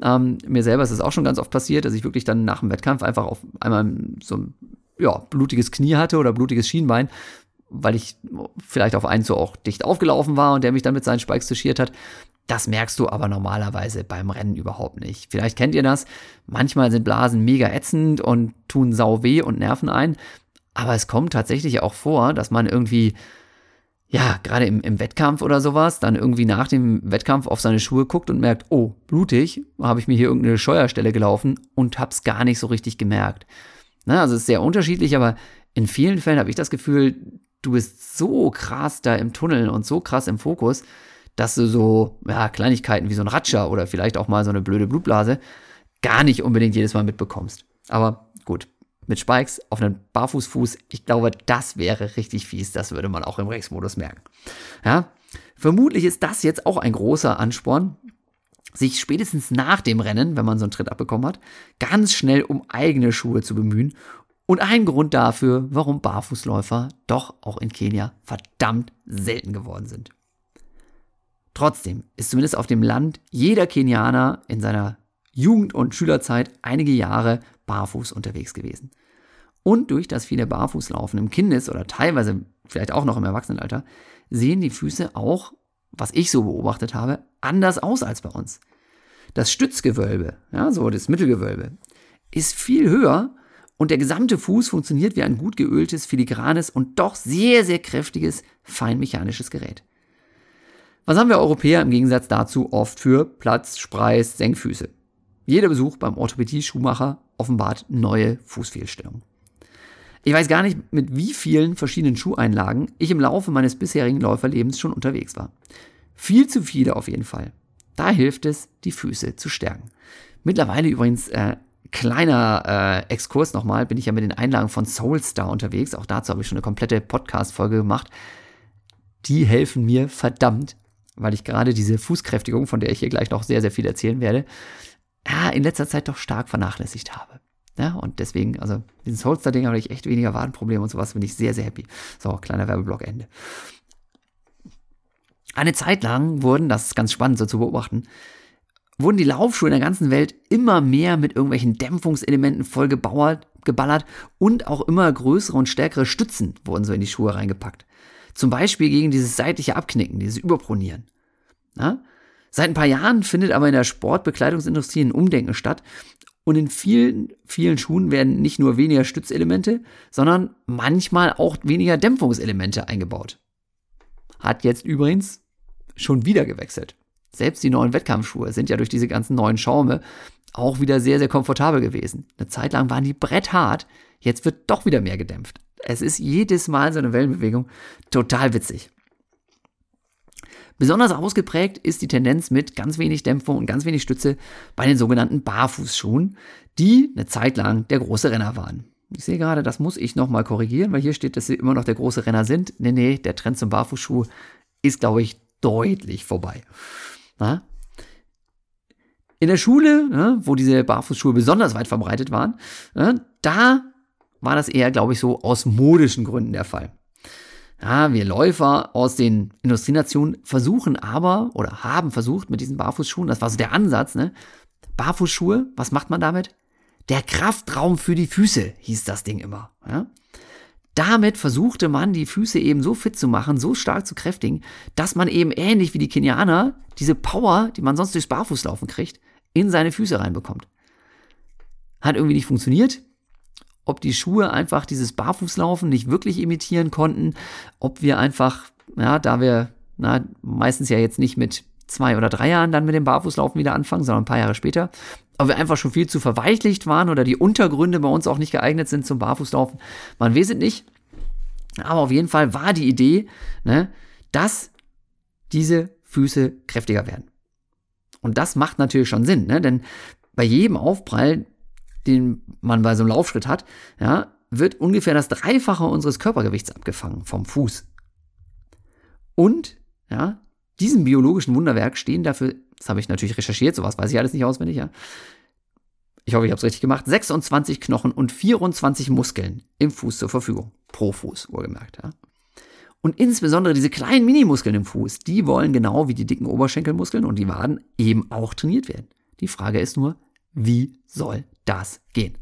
Ähm, mir selber ist es auch schon ganz oft passiert, dass ich wirklich dann nach dem Wettkampf einfach auf einmal so ein ja, blutiges Knie hatte oder blutiges Schienbein weil ich vielleicht auf einen so auch dicht aufgelaufen war und der mich dann mit seinen Spikes touchiert hat. Das merkst du aber normalerweise beim Rennen überhaupt nicht. Vielleicht kennt ihr das. Manchmal sind Blasen mega ätzend und tun sau weh und nerven ein. Aber es kommt tatsächlich auch vor, dass man irgendwie, ja, gerade im, im Wettkampf oder sowas, dann irgendwie nach dem Wettkampf auf seine Schuhe guckt und merkt, oh, blutig, habe ich mir hier irgendeine Scheuerstelle gelaufen und hab's gar nicht so richtig gemerkt. Na, also es ist sehr unterschiedlich, aber in vielen Fällen habe ich das Gefühl, du bist so krass da im Tunnel und so krass im Fokus, dass du so ja, Kleinigkeiten wie so ein Ratscher oder vielleicht auch mal so eine blöde Blutblase gar nicht unbedingt jedes Mal mitbekommst. Aber gut, mit Spikes auf einem Barfußfuß, ich glaube, das wäre richtig fies. Das würde man auch im Race-Modus merken. Ja, vermutlich ist das jetzt auch ein großer Ansporn, sich spätestens nach dem Rennen, wenn man so einen Tritt abbekommen hat, ganz schnell um eigene Schuhe zu bemühen. Und ein Grund dafür, warum Barfußläufer doch auch in Kenia verdammt selten geworden sind. Trotzdem ist zumindest auf dem Land jeder Kenianer in seiner Jugend- und Schülerzeit einige Jahre barfuß unterwegs gewesen. Und durch das viele Barfußlaufen im Kindes- oder teilweise vielleicht auch noch im Erwachsenenalter sehen die Füße auch, was ich so beobachtet habe, anders aus als bei uns. Das Stützgewölbe, ja, so das Mittelgewölbe, ist viel höher und der gesamte Fuß funktioniert wie ein gut geöltes, filigranes und doch sehr, sehr kräftiges, feinmechanisches Gerät. Was haben wir Europäer im Gegensatz dazu oft für Platz, Spreis, Senkfüße? Jeder Besuch beim Orthopädie-Schuhmacher offenbart neue Fußfehlstellungen. Ich weiß gar nicht, mit wie vielen verschiedenen Schuheinlagen ich im Laufe meines bisherigen Läuferlebens schon unterwegs war. Viel zu viele auf jeden Fall. Da hilft es, die Füße zu stärken. Mittlerweile übrigens äh, kleiner äh, Exkurs nochmal, bin ich ja mit den Einlagen von Soulstar unterwegs. Auch dazu habe ich schon eine komplette Podcast-Folge gemacht. Die helfen mir verdammt, weil ich gerade diese Fußkräftigung, von der ich hier gleich noch sehr, sehr viel erzählen werde, in letzter Zeit doch stark vernachlässigt habe. Ja, und deswegen, also dieses Holster-Ding habe ich echt weniger Wadenprobleme und sowas, bin ich sehr, sehr happy. So, kleiner Werbeblock Ende. Eine Zeit lang wurden, das ist ganz spannend so zu beobachten, wurden die Laufschuhe in der ganzen Welt immer mehr mit irgendwelchen Dämpfungselementen voll gebauert, geballert und auch immer größere und stärkere Stützen wurden so in die Schuhe reingepackt. Zum Beispiel gegen dieses seitliche Abknicken, dieses Überpronieren. Ja? Seit ein paar Jahren findet aber in der Sportbekleidungsindustrie ein Umdenken statt und in vielen, vielen Schuhen werden nicht nur weniger Stützelemente, sondern manchmal auch weniger Dämpfungselemente eingebaut. Hat jetzt übrigens schon wieder gewechselt. Selbst die neuen Wettkampfschuhe sind ja durch diese ganzen neuen Schaume auch wieder sehr, sehr komfortabel gewesen. Eine Zeit lang waren die bretthart, jetzt wird doch wieder mehr gedämpft. Es ist jedes Mal so eine Wellenbewegung total witzig. Besonders ausgeprägt ist die Tendenz mit ganz wenig Dämpfung und ganz wenig Stütze bei den sogenannten Barfußschuhen, die eine Zeit lang der große Renner waren. Ich sehe gerade, das muss ich nochmal korrigieren, weil hier steht, dass sie immer noch der große Renner sind. Nee, nee, der Trend zum Barfußschuh ist, glaube ich, deutlich vorbei. Na? In der Schule, ne, wo diese Barfußschuhe besonders weit verbreitet waren, ne, da war das eher, glaube ich, so aus modischen Gründen der Fall. Ja, wir Läufer aus den Industrienationen versuchen aber oder haben versucht mit diesen Barfußschuhen, das war so der Ansatz, ne? Barfußschuhe, was macht man damit? Der Kraftraum für die Füße hieß das Ding immer. Ja? Damit versuchte man, die Füße eben so fit zu machen, so stark zu kräftigen, dass man eben ähnlich wie die Kenianer diese Power, die man sonst durchs Barfußlaufen kriegt, in seine Füße reinbekommt. Hat irgendwie nicht funktioniert ob die Schuhe einfach dieses Barfußlaufen nicht wirklich imitieren konnten, ob wir einfach, ja, da wir na, meistens ja jetzt nicht mit zwei oder drei Jahren dann mit dem Barfußlaufen wieder anfangen, sondern ein paar Jahre später, ob wir einfach schon viel zu verweichlicht waren oder die Untergründe bei uns auch nicht geeignet sind zum Barfußlaufen. Man weiß es nicht. Aber auf jeden Fall war die Idee, ne, dass diese Füße kräftiger werden. Und das macht natürlich schon Sinn, ne? denn bei jedem Aufprall den man bei so einem Laufschritt hat, ja, wird ungefähr das Dreifache unseres Körpergewichts abgefangen vom Fuß. Und, ja, diesem biologischen Wunderwerk stehen dafür, das habe ich natürlich recherchiert, sowas weiß ich alles nicht auswendig, ja. Ich hoffe, ich habe es richtig gemacht. 26 Knochen und 24 Muskeln im Fuß zur Verfügung. Pro Fuß, wohlgemerkt, ja. Und insbesondere diese kleinen Minimuskeln im Fuß, die wollen genau wie die dicken Oberschenkelmuskeln und die Waden eben auch trainiert werden. Die Frage ist nur, wie soll das gehen?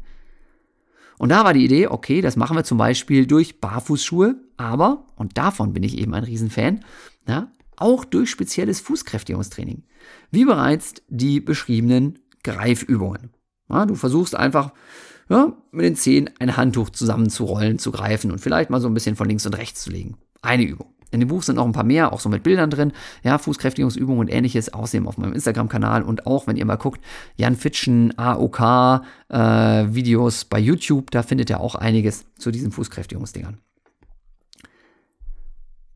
Und da war die Idee, okay, das machen wir zum Beispiel durch Barfußschuhe, aber, und davon bin ich eben ein Riesenfan, ja, auch durch spezielles Fußkräftigungstraining. Wie bereits die beschriebenen Greifübungen. Ja, du versuchst einfach ja, mit den Zehen ein Handtuch zusammenzurollen, zu greifen und vielleicht mal so ein bisschen von links und rechts zu legen. Eine Übung. In dem Buch sind noch ein paar mehr, auch so mit Bildern drin, ja, Fußkräftigungsübungen und ähnliches, außerdem auf meinem Instagram-Kanal und auch, wenn ihr mal guckt, Jan Fitschen, AOK, äh, Videos bei YouTube, da findet ihr auch einiges zu diesen Fußkräftigungsdingern.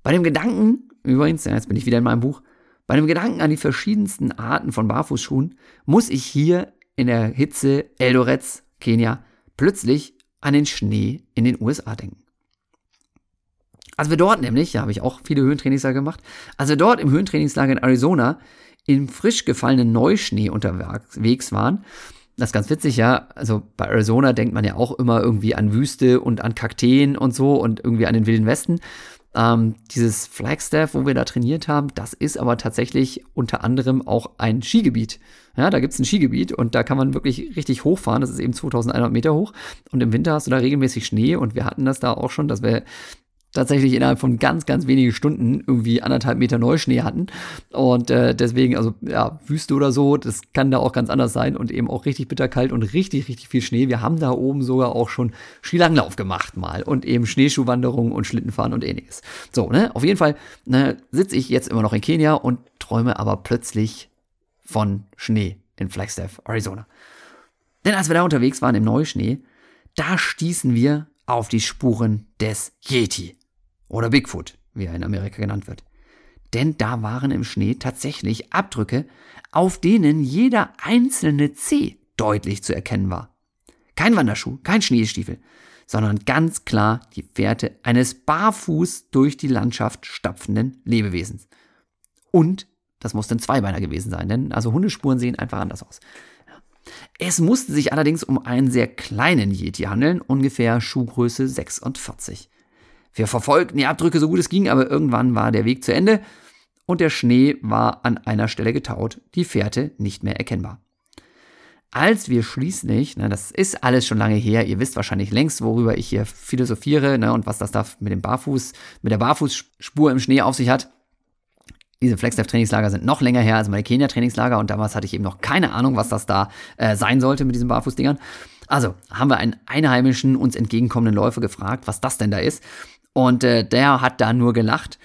Bei dem Gedanken, übrigens, jetzt bin ich wieder in meinem Buch, bei dem Gedanken an die verschiedensten Arten von Barfußschuhen muss ich hier in der Hitze Eldorets, Kenia, plötzlich an den Schnee in den USA denken. Als wir dort nämlich, ja, habe ich auch viele Höhentrainingslager gemacht, als wir dort im Höhentrainingslager in Arizona im frisch gefallenen Neuschnee unterwegs waren, das ist ganz witzig, ja. Also bei Arizona denkt man ja auch immer irgendwie an Wüste und an Kakteen und so und irgendwie an den Wilden Westen. Ähm, dieses Flagstaff, wo wir da trainiert haben, das ist aber tatsächlich unter anderem auch ein Skigebiet. Ja, da gibt es ein Skigebiet und da kann man wirklich richtig hochfahren. Das ist eben 2100 Meter hoch. Und im Winter hast du da regelmäßig Schnee und wir hatten das da auch schon, dass wir tatsächlich innerhalb von ganz, ganz wenigen Stunden irgendwie anderthalb Meter Neuschnee hatten. Und äh, deswegen, also ja, Wüste oder so, das kann da auch ganz anders sein und eben auch richtig bitterkalt und richtig, richtig viel Schnee. Wir haben da oben sogar auch schon Skilanglauf gemacht mal und eben Schneeschuhwanderung und Schlittenfahren und ähnliches. So, ne, auf jeden Fall ne, sitze ich jetzt immer noch in Kenia und träume aber plötzlich von Schnee in Flagstaff, Arizona. Denn als wir da unterwegs waren im Neuschnee, da stießen wir auf die Spuren des Yeti oder Bigfoot, wie er in Amerika genannt wird. Denn da waren im Schnee tatsächlich Abdrücke, auf denen jeder einzelne Zeh deutlich zu erkennen war. Kein Wanderschuh, kein Schneestiefel, sondern ganz klar die Fährte eines barfuß durch die Landschaft stapfenden Lebewesens. Und das muss ein Zweibeiner gewesen sein, denn also Hundespuren sehen einfach anders aus. Es musste sich allerdings um einen sehr kleinen Yeti handeln, ungefähr Schuhgröße 46. Wir verfolgten die Abdrücke so gut es ging, aber irgendwann war der Weg zu Ende und der Schnee war an einer Stelle getaut, die Fährte nicht mehr erkennbar. Als wir schließlich, na, das ist alles schon lange her, ihr wisst wahrscheinlich längst, worüber ich hier philosophiere ne, und was das da mit dem Barfuß, mit der Barfußspur im Schnee auf sich hat. Diese FlexDev-Trainingslager sind noch länger her als meine Kenia-Trainingslager und damals hatte ich eben noch keine Ahnung, was das da äh, sein sollte mit diesen Barfußdingern. Also haben wir einen einheimischen, uns entgegenkommenden Läufer gefragt, was das denn da ist. Und äh, der hat da nur gelacht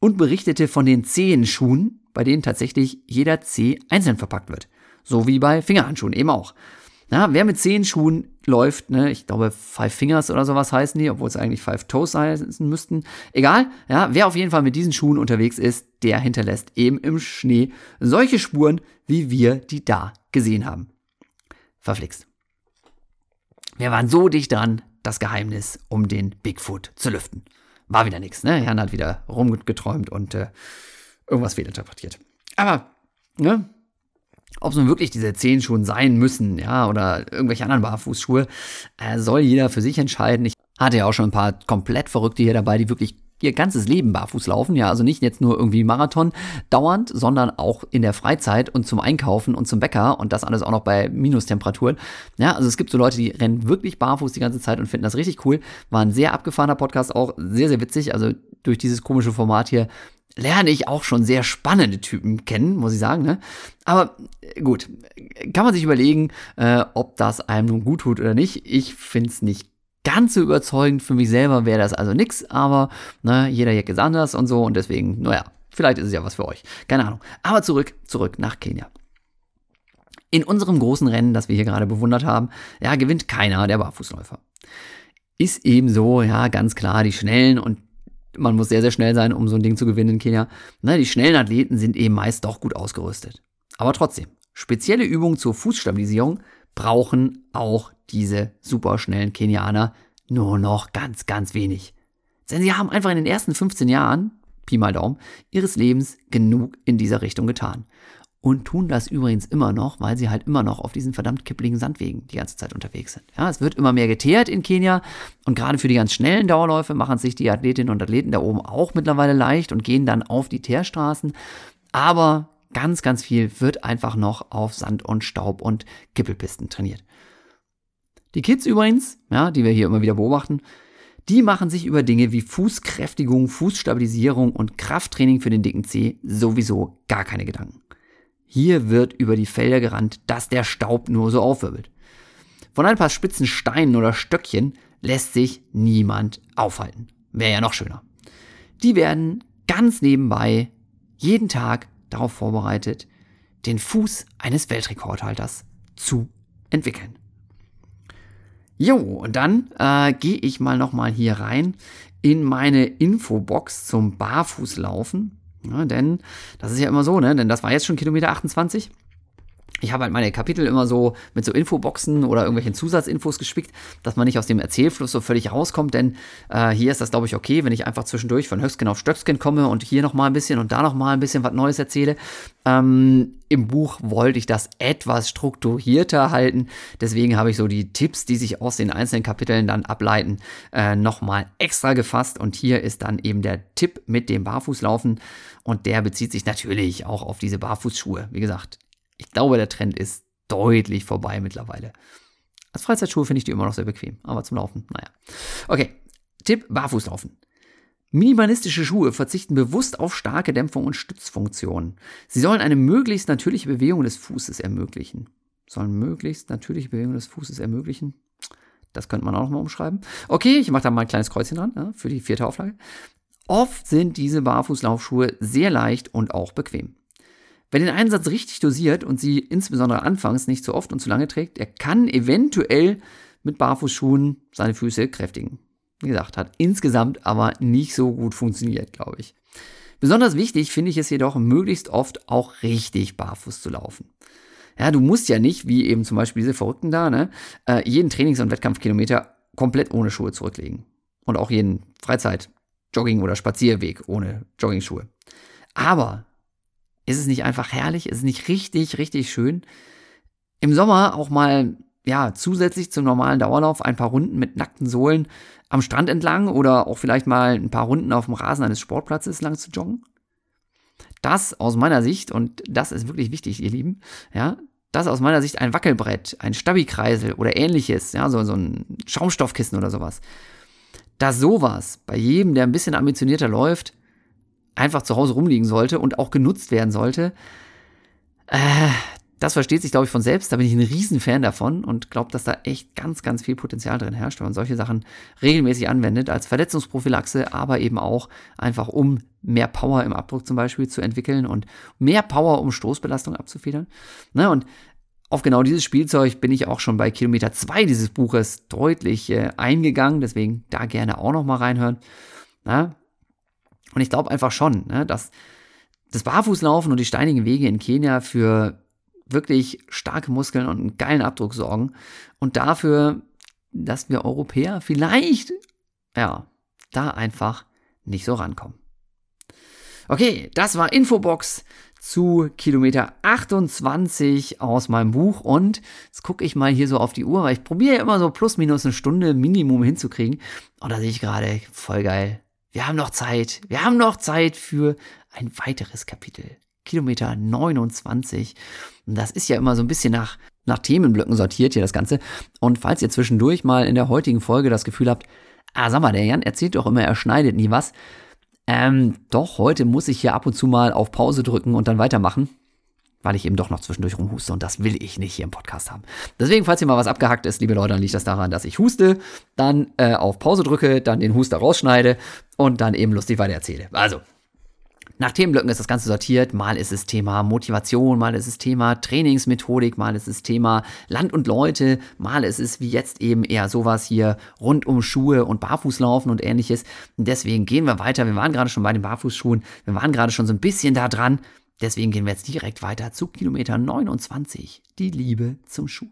und berichtete von den Zehenschuhen, bei denen tatsächlich jeder Zeh einzeln verpackt wird. So wie bei Fingerhandschuhen eben auch. Ja, wer mit Zehenschuhen läuft, ne, ich glaube Five Fingers oder sowas heißen die, obwohl es eigentlich Five Toes heißen müssten. Egal, ja, wer auf jeden Fall mit diesen Schuhen unterwegs ist, der hinterlässt eben im Schnee solche Spuren, wie wir die da gesehen haben. Verflixt. Wir waren so dicht dran, das Geheimnis um den Bigfoot zu lüften. War wieder nichts, ne? Jan hat wieder rumgeträumt und äh, irgendwas fehlinterpretiert. Aber, ne? Ob es nun wirklich diese Zehenschuhen sein müssen, ja, oder irgendwelche anderen Barfußschuhe, äh, soll jeder für sich entscheiden. Ich hatte ja auch schon ein paar komplett Verrückte hier dabei, die wirklich ihr ganzes Leben barfuß laufen. Ja, also nicht jetzt nur irgendwie Marathon dauernd, sondern auch in der Freizeit und zum Einkaufen und zum Bäcker und das alles auch noch bei Minustemperaturen. Ja, also es gibt so Leute, die rennen wirklich barfuß die ganze Zeit und finden das richtig cool. War ein sehr abgefahrener Podcast, auch sehr, sehr witzig. Also durch dieses komische Format hier lerne ich auch schon sehr spannende Typen kennen, muss ich sagen. Ne? Aber äh, gut, kann man sich überlegen, äh, ob das einem nun gut tut oder nicht. Ich finde es nicht ganz so überzeugend für mich selber wäre das also nix, aber ne, jeder Jack ist anders und so und deswegen, naja, vielleicht ist es ja was für euch. Keine Ahnung. Aber zurück, zurück nach Kenia. In unserem großen Rennen, das wir hier gerade bewundert haben, ja, gewinnt keiner der Barfußläufer. Ist eben so, ja, ganz klar, die Schnellen und man muss sehr, sehr schnell sein, um so ein Ding zu gewinnen in Kenia. Ne, die schnellen Athleten sind eben meist doch gut ausgerüstet. Aber trotzdem, spezielle Übungen zur Fußstabilisierung brauchen auch diese superschnellen Kenianer nur noch ganz, ganz wenig. Denn sie haben einfach in den ersten 15 Jahren, Pi mal Daumen, ihres Lebens genug in dieser Richtung getan. Und tun das übrigens immer noch, weil sie halt immer noch auf diesen verdammt kippligen Sandwegen die ganze Zeit unterwegs sind. Ja, es wird immer mehr geteert in Kenia und gerade für die ganz schnellen Dauerläufe machen sich die Athletinnen und Athleten da oben auch mittlerweile leicht und gehen dann auf die Teerstraßen. Aber ganz, ganz viel wird einfach noch auf Sand und Staub und Kippelpisten trainiert. Die Kids übrigens, ja, die wir hier immer wieder beobachten, die machen sich über Dinge wie Fußkräftigung, Fußstabilisierung und Krafttraining für den dicken Zeh sowieso gar keine Gedanken. Hier wird über die Felder gerannt, dass der Staub nur so aufwirbelt. Von ein paar spitzen Steinen oder Stöckchen lässt sich niemand aufhalten. Wäre ja noch schöner. Die werden ganz nebenbei jeden Tag darauf vorbereitet, den Fuß eines Weltrekordhalters zu entwickeln. Jo, und dann äh, gehe ich mal nochmal hier rein in meine Infobox zum Barfußlaufen. Ja, denn das ist ja immer so, ne? Denn das war jetzt schon Kilometer 28 ich habe halt meine Kapitel immer so mit so Infoboxen oder irgendwelchen Zusatzinfos gespickt, dass man nicht aus dem Erzählfluss so völlig rauskommt, denn äh, hier ist das, glaube ich, okay, wenn ich einfach zwischendurch von Höchstgen auf Stöcksken komme und hier nochmal ein bisschen und da nochmal ein bisschen was Neues erzähle. Ähm, Im Buch wollte ich das etwas strukturierter halten, deswegen habe ich so die Tipps, die sich aus den einzelnen Kapiteln dann ableiten, äh, nochmal extra gefasst und hier ist dann eben der Tipp mit dem Barfußlaufen und der bezieht sich natürlich auch auf diese Barfußschuhe. Wie gesagt, ich glaube, der Trend ist deutlich vorbei mittlerweile. Als Freizeitschuhe finde ich die immer noch sehr bequem, aber zum Laufen, naja. Okay, Tipp, Barfußlaufen. Minimalistische Schuhe verzichten bewusst auf starke Dämpfung und Stützfunktionen. Sie sollen eine möglichst natürliche Bewegung des Fußes ermöglichen. Sollen möglichst natürliche Bewegung des Fußes ermöglichen? Das könnte man auch nochmal umschreiben. Okay, ich mache da mal ein kleines Kreuzchen dran ja, für die vierte Auflage. Oft sind diese Barfußlaufschuhe sehr leicht und auch bequem. Wer den Einsatz richtig dosiert und sie insbesondere anfangs nicht zu oft und zu lange trägt, der kann eventuell mit Barfußschuhen seine Füße kräftigen. Wie gesagt, hat insgesamt aber nicht so gut funktioniert, glaube ich. Besonders wichtig finde ich es jedoch, möglichst oft auch richtig barfuß zu laufen. Ja, du musst ja nicht, wie eben zum Beispiel diese Verrückten da, ne, äh, jeden Trainings- und Wettkampfkilometer komplett ohne Schuhe zurücklegen. Und auch jeden Freizeit-, Jogging- oder Spazierweg ohne Joggingschuhe. Aber ist es nicht einfach herrlich? Ist es nicht richtig, richtig schön? Im Sommer auch mal, ja, zusätzlich zum normalen Dauerlauf ein paar Runden mit nackten Sohlen am Strand entlang oder auch vielleicht mal ein paar Runden auf dem Rasen eines Sportplatzes lang zu joggen? Das aus meiner Sicht, und das ist wirklich wichtig, ihr Lieben, ja, das aus meiner Sicht ein Wackelbrett, ein Stabikreisel oder ähnliches, ja, so, so ein Schaumstoffkissen oder sowas. Dass sowas bei jedem, der ein bisschen ambitionierter läuft, einfach zu Hause rumliegen sollte und auch genutzt werden sollte. Äh, das versteht sich, glaube ich, von selbst. Da bin ich ein Riesenfan davon und glaube, dass da echt ganz, ganz viel Potenzial drin herrscht, wenn man solche Sachen regelmäßig anwendet, als Verletzungsprophylaxe, aber eben auch einfach, um mehr Power im Abdruck zum Beispiel zu entwickeln und mehr Power, um Stoßbelastung abzufedern. Ne, und auf genau dieses Spielzeug bin ich auch schon bei Kilometer 2 dieses Buches deutlich äh, eingegangen, deswegen da gerne auch noch mal reinhören. Na, und ich glaube einfach schon, ne, dass das Barfußlaufen und die steinigen Wege in Kenia für wirklich starke Muskeln und einen geilen Abdruck sorgen und dafür, dass wir Europäer vielleicht, ja, da einfach nicht so rankommen. Okay, das war Infobox zu Kilometer 28 aus meinem Buch und jetzt gucke ich mal hier so auf die Uhr, weil ich probiere ja immer so plus minus eine Stunde Minimum hinzukriegen. Und da sehe ich gerade, voll geil, wir haben noch Zeit. Wir haben noch Zeit für ein weiteres Kapitel. Kilometer 29. Und das ist ja immer so ein bisschen nach, nach Themenblöcken sortiert hier das Ganze. Und falls ihr zwischendurch mal in der heutigen Folge das Gefühl habt, ah, sag mal, der Jan erzählt doch immer, er schneidet nie was. Ähm, doch, heute muss ich hier ab und zu mal auf Pause drücken und dann weitermachen weil ich eben doch noch zwischendurch rumhuste und das will ich nicht hier im Podcast haben. Deswegen, falls hier mal was abgehackt ist, liebe Leute, dann liegt das daran, dass ich huste, dann äh, auf Pause drücke, dann den Huster rausschneide und dann eben lustig weiter erzähle. Also, nach Themenblöcken ist das Ganze sortiert. Mal ist es Thema Motivation, mal ist es Thema Trainingsmethodik, mal ist es Thema Land und Leute, mal ist es wie jetzt eben eher sowas hier rund um Schuhe und Barfußlaufen und ähnliches. Und deswegen gehen wir weiter. Wir waren gerade schon bei den Barfußschuhen. Wir waren gerade schon so ein bisschen da dran. Deswegen gehen wir jetzt direkt weiter zu Kilometer 29, die Liebe zum Schuh.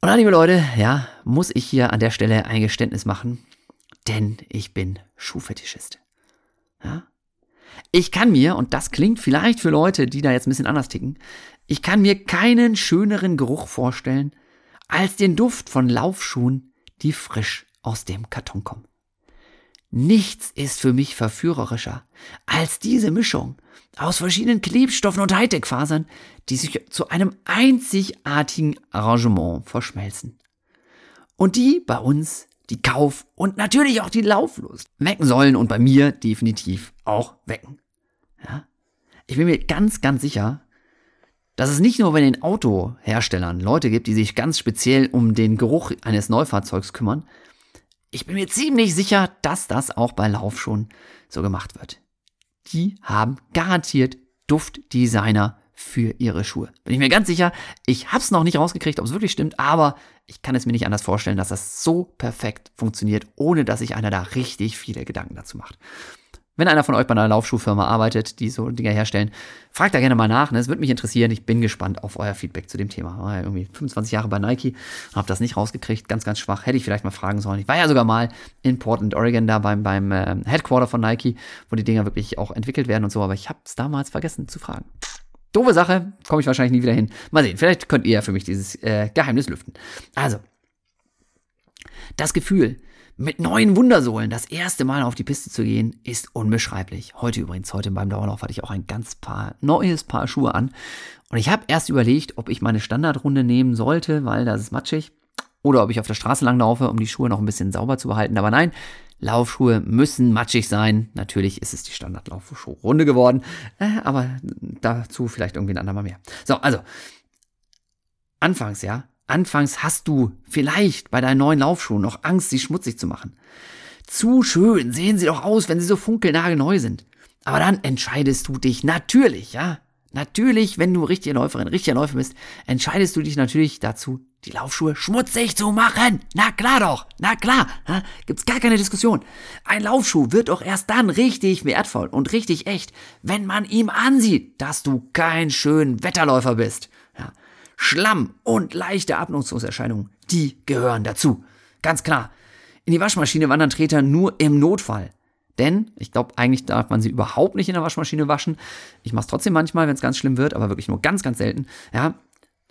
Und dann, liebe Leute, ja, muss ich hier an der Stelle ein Geständnis machen, denn ich bin Schuhfetischist. Ja? Ich kann mir, und das klingt vielleicht für Leute, die da jetzt ein bisschen anders ticken, ich kann mir keinen schöneren Geruch vorstellen, als den Duft von Laufschuhen, die frisch aus dem Karton kommen. Nichts ist für mich verführerischer als diese Mischung aus verschiedenen Klebstoffen und Hightech-Fasern, die sich zu einem einzigartigen Arrangement verschmelzen. Und die bei uns die Kauf- und natürlich auch die Lauflust wecken sollen und bei mir definitiv auch wecken. Ja? Ich bin mir ganz, ganz sicher, dass es nicht nur bei den Autoherstellern Leute gibt, die sich ganz speziell um den Geruch eines Neufahrzeugs kümmern. Ich bin mir ziemlich sicher, dass das auch bei Laufschuhen so gemacht wird. Die haben garantiert Duftdesigner für ihre Schuhe. Bin ich mir ganz sicher. Ich habe es noch nicht rausgekriegt, ob es wirklich stimmt, aber ich kann es mir nicht anders vorstellen, dass das so perfekt funktioniert, ohne dass sich einer da richtig viele Gedanken dazu macht. Wenn einer von euch bei einer Laufschuhfirma arbeitet, die so Dinger herstellen, fragt da gerne mal nach. Ne? Es würde mich interessieren. Ich bin gespannt auf euer Feedback zu dem Thema. War ja irgendwie 25 Jahre bei Nike und habe das nicht rausgekriegt. Ganz, ganz schwach. Hätte ich vielleicht mal fragen sollen. Ich war ja sogar mal in Portland, Oregon, da beim, beim äh, Headquarter von Nike, wo die Dinger wirklich auch entwickelt werden und so. Aber ich habe es damals vergessen zu fragen. Doofe Sache, komme ich wahrscheinlich nie wieder hin. Mal sehen, vielleicht könnt ihr ja für mich dieses äh, Geheimnis lüften. Also, das Gefühl, mit neuen Wundersohlen das erste Mal auf die Piste zu gehen, ist unbeschreiblich. Heute übrigens, heute beim Dauerlauf hatte ich auch ein ganz paar neues Paar Schuhe an. Und ich habe erst überlegt, ob ich meine Standardrunde nehmen sollte, weil das ist matschig. Oder ob ich auf der Straße lang laufe, um die Schuhe noch ein bisschen sauber zu behalten. Aber nein, Laufschuhe müssen matschig sein. Natürlich ist es die Standardlaufschuhrunde geworden, äh, aber dazu vielleicht irgendwie ein andermal mehr. So, also anfangs, ja, anfangs hast du vielleicht bei deinen neuen Laufschuhen noch Angst, sie schmutzig zu machen. Zu schön sehen sie doch aus, wenn sie so funkelnagelneu sind. Aber dann entscheidest du dich natürlich, ja, Natürlich, wenn du richtige Läuferin, richtiger Läufer bist, entscheidest du dich natürlich dazu, die Laufschuhe schmutzig zu machen. Na klar doch, na klar, ja, gibt's gar keine Diskussion. Ein Laufschuh wird doch erst dann richtig wertvoll und richtig echt, wenn man ihm ansieht, dass du kein schön Wetterläufer bist. Schlamm und leichte Atmungserscheinungen, die gehören dazu. Ganz klar. In die Waschmaschine wandern Treter nur im Notfall. Denn ich glaube, eigentlich darf man sie überhaupt nicht in der Waschmaschine waschen. Ich mache es trotzdem manchmal, wenn es ganz schlimm wird, aber wirklich nur ganz, ganz selten. Ja,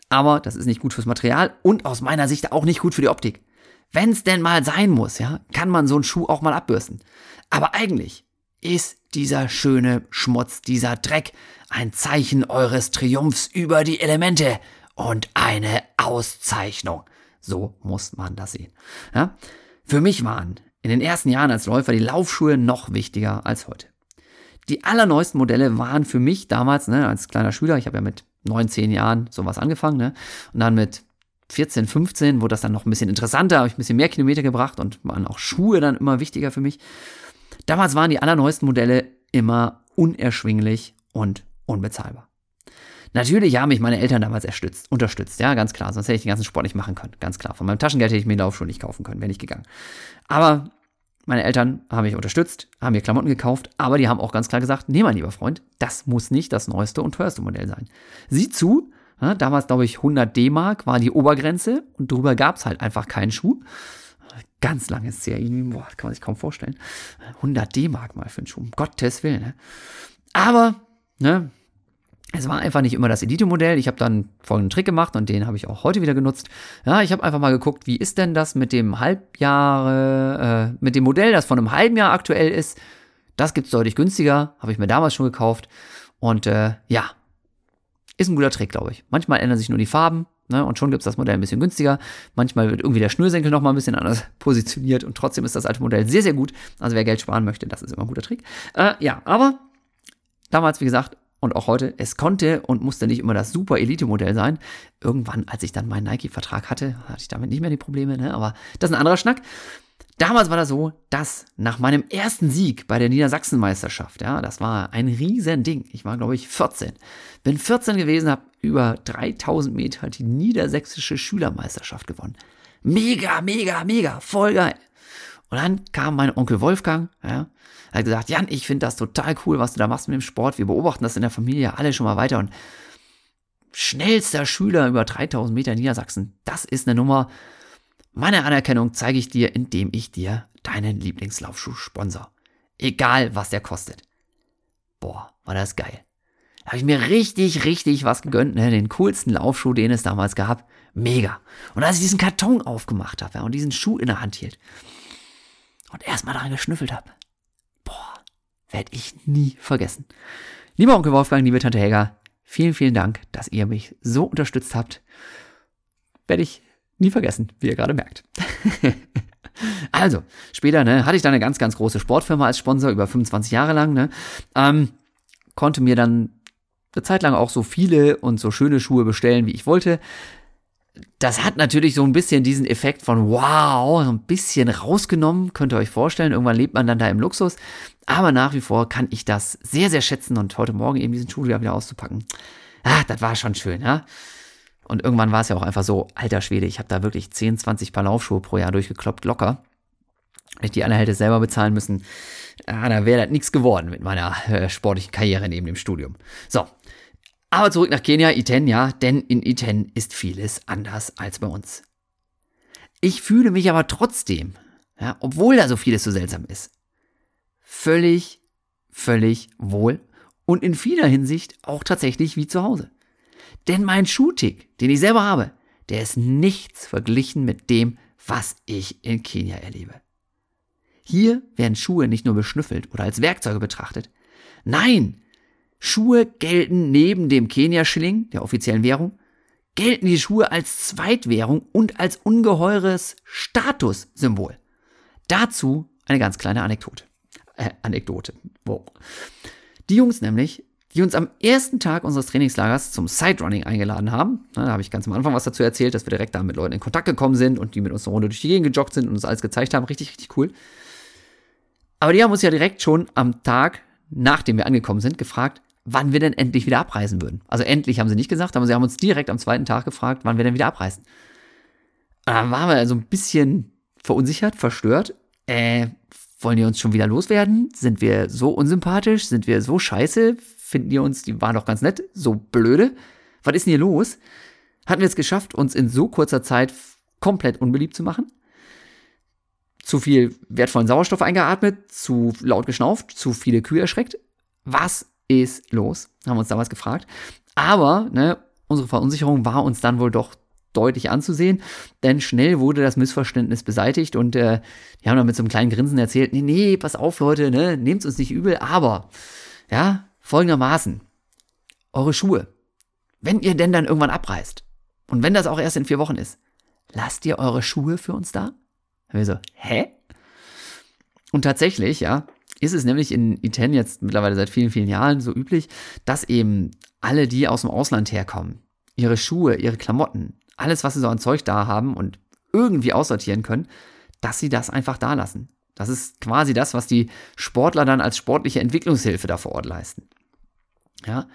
aber das ist nicht gut fürs Material und aus meiner Sicht auch nicht gut für die Optik. Wenn es denn mal sein muss, ja, kann man so einen Schuh auch mal abbürsten. Aber eigentlich ist dieser schöne Schmutz, dieser Dreck ein Zeichen eures Triumphs über die Elemente und eine Auszeichnung. So muss man das sehen. Ja? Für mich waren in den ersten Jahren als Läufer die Laufschuhe noch wichtiger als heute. Die allerneuesten Modelle waren für mich damals, ne, als kleiner Schüler, ich habe ja mit neun, zehn Jahren sowas angefangen, ne, und dann mit 14, 15 wurde das dann noch ein bisschen interessanter, habe ich ein bisschen mehr Kilometer gebracht und waren auch Schuhe dann immer wichtiger für mich. Damals waren die allerneuesten Modelle immer unerschwinglich und unbezahlbar. Natürlich haben mich meine Eltern damals erstützt, unterstützt, ja, ganz klar. Sonst hätte ich den ganzen Sport nicht machen können, ganz klar. Von meinem Taschengeld hätte ich mir den Laufschuh nicht kaufen können, wäre nicht gegangen. Aber meine Eltern haben mich unterstützt, haben mir Klamotten gekauft, aber die haben auch ganz klar gesagt, nee, mein lieber Freund, das muss nicht das neueste und teuerste Modell sein. Sieh zu, ja, damals glaube ich 100 D-Mark war die Obergrenze und darüber gab es halt einfach keinen Schuh. Ganz langes CRI, boah, kann man sich kaum vorstellen. 100 D-Mark mal für einen Schuh, um Gottes Willen. Ne? Aber, ne, es war einfach nicht immer das Elite-Modell. Ich habe dann folgenden Trick gemacht und den habe ich auch heute wieder genutzt. Ja, ich habe einfach mal geguckt, wie ist denn das mit dem Halbjahre, äh, mit dem Modell, das von einem halben Jahr aktuell ist. Das gibt's deutlich günstiger, habe ich mir damals schon gekauft. Und äh, ja, ist ein guter Trick, glaube ich. Manchmal ändern sich nur die Farben ne, und schon gibt's das Modell ein bisschen günstiger. Manchmal wird irgendwie der Schnürsenkel noch mal ein bisschen anders <laughs> positioniert und trotzdem ist das alte Modell sehr, sehr gut. Also wer Geld sparen möchte, das ist immer ein guter Trick. Äh, ja, aber damals, wie gesagt, und auch heute, es konnte und musste nicht immer das super Elite-Modell sein. Irgendwann, als ich dann meinen Nike-Vertrag hatte, hatte ich damit nicht mehr die Probleme, ne? aber das ist ein anderer Schnack. Damals war das so, dass nach meinem ersten Sieg bei der Niedersachsenmeisterschaft, ja, das war ein riesen Ding. Ich war, glaube ich, 14. Bin 14 gewesen, habe über 3000 Meter die niedersächsische Schülermeisterschaft gewonnen. Mega, mega, mega, voll geil. Und dann kam mein Onkel Wolfgang, ja, hat gesagt, Jan, ich finde das total cool, was du da machst mit dem Sport. Wir beobachten das in der Familie alle schon mal weiter. Und schnellster Schüler über 3000 Meter in Niedersachsen, das ist eine Nummer. Meine Anerkennung zeige ich dir, indem ich dir deinen Lieblingslaufschuh sponsor. Egal, was der kostet. Boah, war das geil. Da habe ich mir richtig, richtig was gegönnt, ne? Den coolsten Laufschuh, den es damals gab. Mega. Und als ich diesen Karton aufgemacht habe ja, und diesen Schuh in der Hand hielt, und erstmal daran geschnüffelt habe. Boah, werde ich nie vergessen. Lieber Onkel Wolfgang, liebe Tante Helga, vielen, vielen Dank, dass ihr mich so unterstützt habt. Werde ich nie vergessen, wie ihr gerade merkt. <laughs> also, später ne, hatte ich dann eine ganz, ganz große Sportfirma als Sponsor, über 25 Jahre lang. Ne, ähm, konnte mir dann eine Zeit lang auch so viele und so schöne Schuhe bestellen, wie ich wollte. Das hat natürlich so ein bisschen diesen Effekt von wow, so ein bisschen rausgenommen, könnt ihr euch vorstellen. Irgendwann lebt man dann da im Luxus. Aber nach wie vor kann ich das sehr, sehr schätzen und heute Morgen eben diesen Schuh wieder auszupacken. Ah, das war schon schön, ja. Und irgendwann war es ja auch einfach so, alter Schwede, ich habe da wirklich 10, 20 Paar Laufschuhe pro Jahr durchgekloppt, locker. Wenn ich die alle hätte selber bezahlen müssen, ah, da wäre das nichts geworden mit meiner äh, sportlichen Karriere neben dem Studium. So, aber zurück nach Kenia, Iten, ja, denn in Iten ist vieles anders als bei uns. Ich fühle mich aber trotzdem, ja, obwohl da so vieles so seltsam ist, völlig, völlig wohl und in vieler Hinsicht auch tatsächlich wie zu Hause. Denn mein Schuhtick, den ich selber habe, der ist nichts verglichen mit dem, was ich in Kenia erlebe. Hier werden Schuhe nicht nur beschnüffelt oder als Werkzeuge betrachtet. Nein, Schuhe gelten neben dem Kenia-Schilling, der offiziellen Währung, gelten die Schuhe als Zweitwährung und als ungeheures Statussymbol. Dazu eine ganz kleine Anekdote. Äh, Anekdote. Wow. Die Jungs nämlich, die uns am ersten Tag unseres Trainingslagers zum Siderunning eingeladen haben. Da habe ich ganz am Anfang was dazu erzählt, dass wir direkt da mit Leuten in Kontakt gekommen sind und die mit uns eine Runde durch die Gegend gejoggt sind und uns alles gezeigt haben. Richtig, richtig cool. Aber die haben uns ja direkt schon am Tag, nachdem wir angekommen sind, gefragt, wann wir denn endlich wieder abreisen würden. Also endlich haben sie nicht gesagt, aber sie haben uns direkt am zweiten Tag gefragt, wann wir denn wieder abreisen. Und dann waren wir so ein bisschen verunsichert, verstört. Äh, wollen die uns schon wieder loswerden? Sind wir so unsympathisch? Sind wir so scheiße? Finden die uns, die waren doch ganz nett, so blöde? Was ist denn hier los? Hatten wir es geschafft, uns in so kurzer Zeit komplett unbeliebt zu machen? Zu viel wertvollen Sauerstoff eingeatmet, zu laut geschnauft, zu viele Kühe erschreckt? Was ist los? Haben wir uns damals gefragt. Aber ne, unsere Verunsicherung war uns dann wohl doch deutlich anzusehen, denn schnell wurde das Missverständnis beseitigt und äh, die haben dann mit so einem kleinen Grinsen erzählt, nee, nee, pass auf Leute, ne, nehmt uns nicht übel, aber, ja, folgendermaßen, eure Schuhe, wenn ihr denn dann irgendwann abreißt und wenn das auch erst in vier Wochen ist, lasst ihr eure Schuhe für uns da? Und wir so, hä? Und tatsächlich, ja, ist es nämlich in Iten jetzt mittlerweile seit vielen, vielen Jahren so üblich, dass eben alle, die aus dem Ausland herkommen, ihre Schuhe, ihre Klamotten, alles, was sie so an Zeug da haben und irgendwie aussortieren können, dass sie das einfach da lassen. Das ist quasi das, was die Sportler dann als sportliche Entwicklungshilfe da vor Ort leisten. Ja.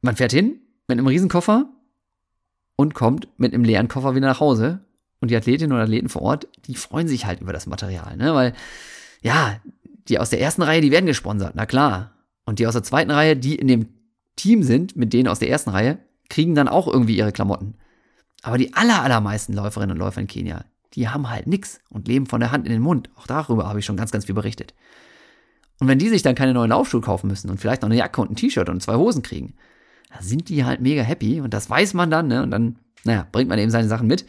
Man fährt hin mit einem Riesenkoffer und kommt mit einem leeren Koffer wieder nach Hause. Und die Athletinnen und Athleten vor Ort, die freuen sich halt über das Material, ne? Weil, ja, die aus der ersten Reihe, die werden gesponsert, na klar. Und die aus der zweiten Reihe, die in dem Team sind, mit denen aus der ersten Reihe, kriegen dann auch irgendwie ihre Klamotten. Aber die aller, allermeisten Läuferinnen und Läufer in Kenia, die haben halt nichts und leben von der Hand in den Mund. Auch darüber habe ich schon ganz, ganz viel berichtet. Und wenn die sich dann keine neuen Laufschuhe kaufen müssen und vielleicht noch eine Jacke und ein T-Shirt und zwei Hosen kriegen, dann sind die halt mega happy und das weiß man dann, ne? Und dann, naja, bringt man eben seine Sachen mit.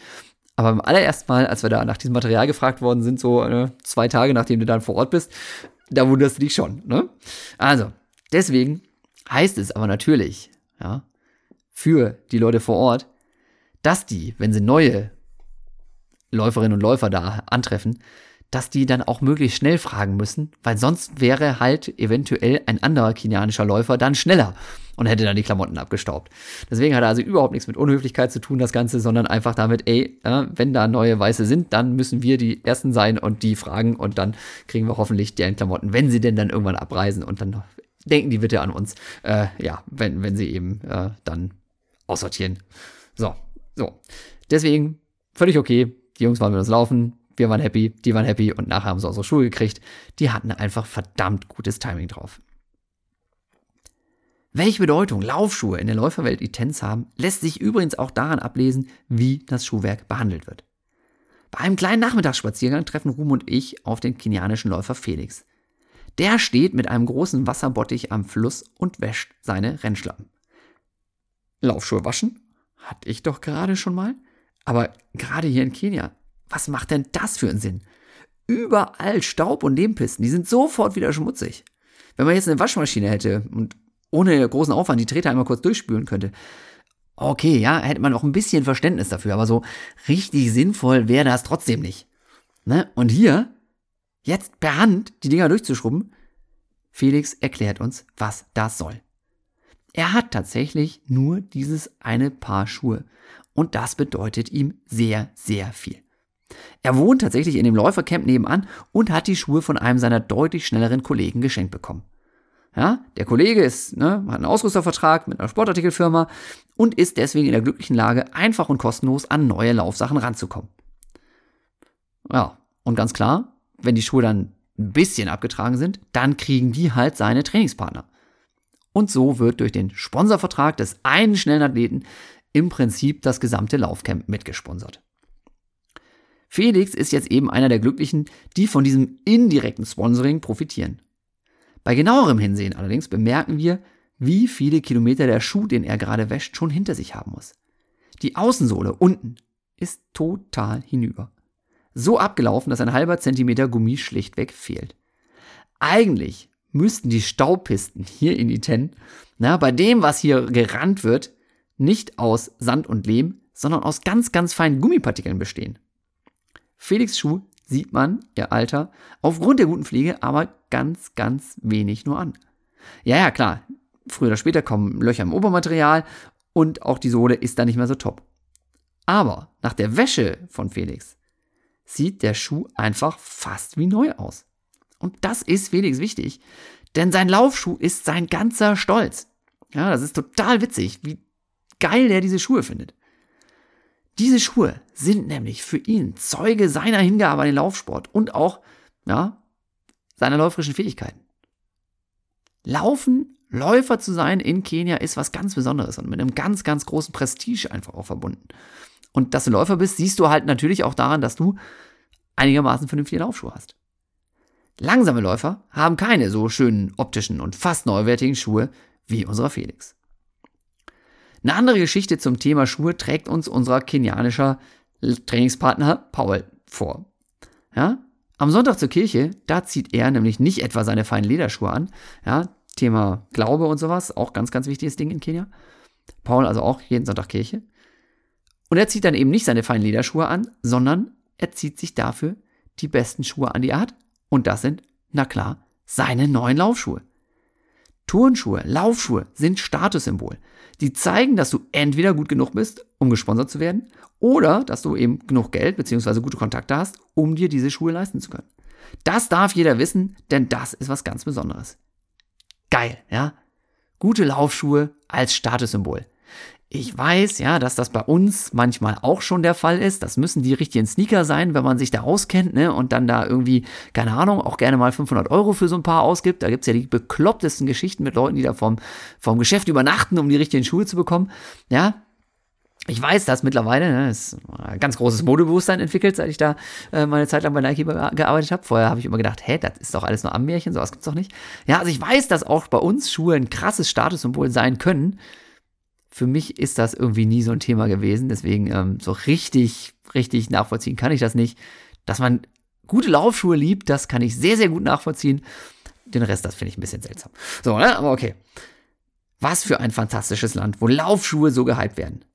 Aber beim allerersten Mal, als wir da nach diesem Material gefragt worden sind, so äh, zwei Tage nachdem du dann vor Ort bist, da wunderst du dich schon, ne? Also, deswegen heißt es aber natürlich, ja, für die Leute vor Ort, dass die, wenn sie neue Läuferinnen und Läufer da antreffen, dass die dann auch möglichst schnell fragen müssen, weil sonst wäre halt eventuell ein anderer kenianischer Läufer dann schneller und hätte dann die Klamotten abgestaubt. Deswegen hat er also überhaupt nichts mit Unhöflichkeit zu tun, das Ganze, sondern einfach damit, ey, äh, wenn da neue Weiße sind, dann müssen wir die Ersten sein und die fragen und dann kriegen wir hoffentlich deren Klamotten, wenn sie denn dann irgendwann abreisen und dann denken die bitte an uns, äh, ja, wenn, wenn sie eben äh, dann aussortieren. So, so. Deswegen völlig okay. Die Jungs waren mit uns laufen, wir waren happy, die waren happy und nachher haben sie unsere Schuhe gekriegt. Die hatten einfach verdammt gutes Timing drauf. Welche Bedeutung Laufschuhe in der Läuferwelt Itens haben, lässt sich übrigens auch daran ablesen, wie das Schuhwerk behandelt wird. Bei einem kleinen Nachmittagsspaziergang treffen Ruhm und ich auf den kenianischen Läufer Felix. Der steht mit einem großen Wasserbottich am Fluss und wäscht seine Rennschlappen. Laufschuhe waschen? Hatte ich doch gerade schon mal. Aber gerade hier in Kenia, was macht denn das für einen Sinn? überall Staub und Lehmpisten. Die sind sofort wieder schmutzig. Wenn man jetzt eine Waschmaschine hätte und ohne großen Aufwand die Treter einmal kurz durchspülen könnte, okay, ja, hätte man auch ein bisschen Verständnis dafür, aber so richtig sinnvoll wäre das trotzdem nicht. Ne? Und hier, jetzt per Hand die Dinger durchzuschrubben, Felix erklärt uns, was das soll. Er hat tatsächlich nur dieses eine Paar Schuhe. Und das bedeutet ihm sehr, sehr viel. Er wohnt tatsächlich in dem Läufercamp nebenan und hat die Schuhe von einem seiner deutlich schnelleren Kollegen geschenkt bekommen. Ja, der Kollege ist, ne, hat einen Ausrüstervertrag mit einer Sportartikelfirma und ist deswegen in der glücklichen Lage, einfach und kostenlos an neue Laufsachen ranzukommen. Ja, und ganz klar, wenn die Schuhe dann ein bisschen abgetragen sind, dann kriegen die halt seine Trainingspartner. Und so wird durch den Sponsorvertrag des einen schnellen Athleten im Prinzip das gesamte Laufcamp mitgesponsert. Felix ist jetzt eben einer der Glücklichen, die von diesem indirekten Sponsoring profitieren. Bei genauerem Hinsehen allerdings bemerken wir, wie viele Kilometer der Schuh, den er gerade wäscht, schon hinter sich haben muss. Die Außensohle unten ist total hinüber. So abgelaufen, dass ein halber Zentimeter Gummi schlichtweg fehlt. Eigentlich müssten die Staupisten hier in Iten, na, bei dem, was hier gerannt wird, nicht aus Sand und Lehm, sondern aus ganz, ganz feinen Gummipartikeln bestehen. Felix Schuh sieht man, ihr Alter, aufgrund der guten Pflege aber ganz, ganz wenig nur an. Ja, ja, klar, früher oder später kommen Löcher im Obermaterial und auch die Sohle ist dann nicht mehr so top. Aber nach der Wäsche von Felix sieht der Schuh einfach fast wie neu aus. Und das ist Felix wichtig, denn sein Laufschuh ist sein ganzer Stolz. Ja, das ist total witzig, wie geil der diese Schuhe findet. Diese Schuhe sind nämlich für ihn Zeuge seiner Hingabe an den Laufsport und auch, ja, seiner läuferischen Fähigkeiten. Laufen, Läufer zu sein in Kenia ist was ganz Besonderes und mit einem ganz, ganz großen Prestige einfach auch verbunden. Und dass du Läufer bist, siehst du halt natürlich auch daran, dass du einigermaßen vernünftige Laufschuhe hast. Langsame Läufer haben keine so schönen optischen und fast neuwertigen Schuhe wie unserer Felix. Eine andere Geschichte zum Thema Schuhe trägt uns unser kenianischer Trainingspartner Paul vor. Ja? Am Sonntag zur Kirche, da zieht er nämlich nicht etwa seine feinen Lederschuhe an. Ja? Thema Glaube und sowas, auch ganz, ganz wichtiges Ding in Kenia. Paul also auch jeden Sonntag Kirche. Und er zieht dann eben nicht seine feinen Lederschuhe an, sondern er zieht sich dafür die besten Schuhe an, die er hat. Und das sind, na klar, seine neuen Laufschuhe. Turnschuhe, Laufschuhe sind Statussymbol. Die zeigen, dass du entweder gut genug bist, um gesponsert zu werden, oder dass du eben genug Geld bzw. gute Kontakte hast, um dir diese Schuhe leisten zu können. Das darf jeder wissen, denn das ist was ganz Besonderes. Geil, ja? Gute Laufschuhe als Statussymbol. Ich weiß, ja, dass das bei uns manchmal auch schon der Fall ist. Das müssen die richtigen Sneaker sein, wenn man sich da auskennt, ne, und dann da irgendwie, keine Ahnung, auch gerne mal 500 Euro für so ein paar ausgibt. Da gibt's ja die beklopptesten Geschichten mit Leuten, die da vom, vom Geschäft übernachten, um die richtigen Schuhe zu bekommen. Ja, ich weiß, dass mittlerweile ne, ist ein ganz großes Modebewusstsein entwickelt, seit ich da äh, meine Zeit lang bei Nike gearbeitet habe. Vorher habe ich immer gedacht, hä, das ist doch alles nur Ammärchen, sowas gibt's doch nicht. Ja, also ich weiß, dass auch bei uns Schuhe ein krasses Statussymbol sein können für mich ist das irgendwie nie so ein Thema gewesen. Deswegen ähm, so richtig, richtig nachvollziehen kann ich das nicht. Dass man gute Laufschuhe liebt, das kann ich sehr, sehr gut nachvollziehen. Den Rest, das finde ich ein bisschen seltsam. So, ne? Aber okay. Was für ein fantastisches Land, wo Laufschuhe so gehypt werden.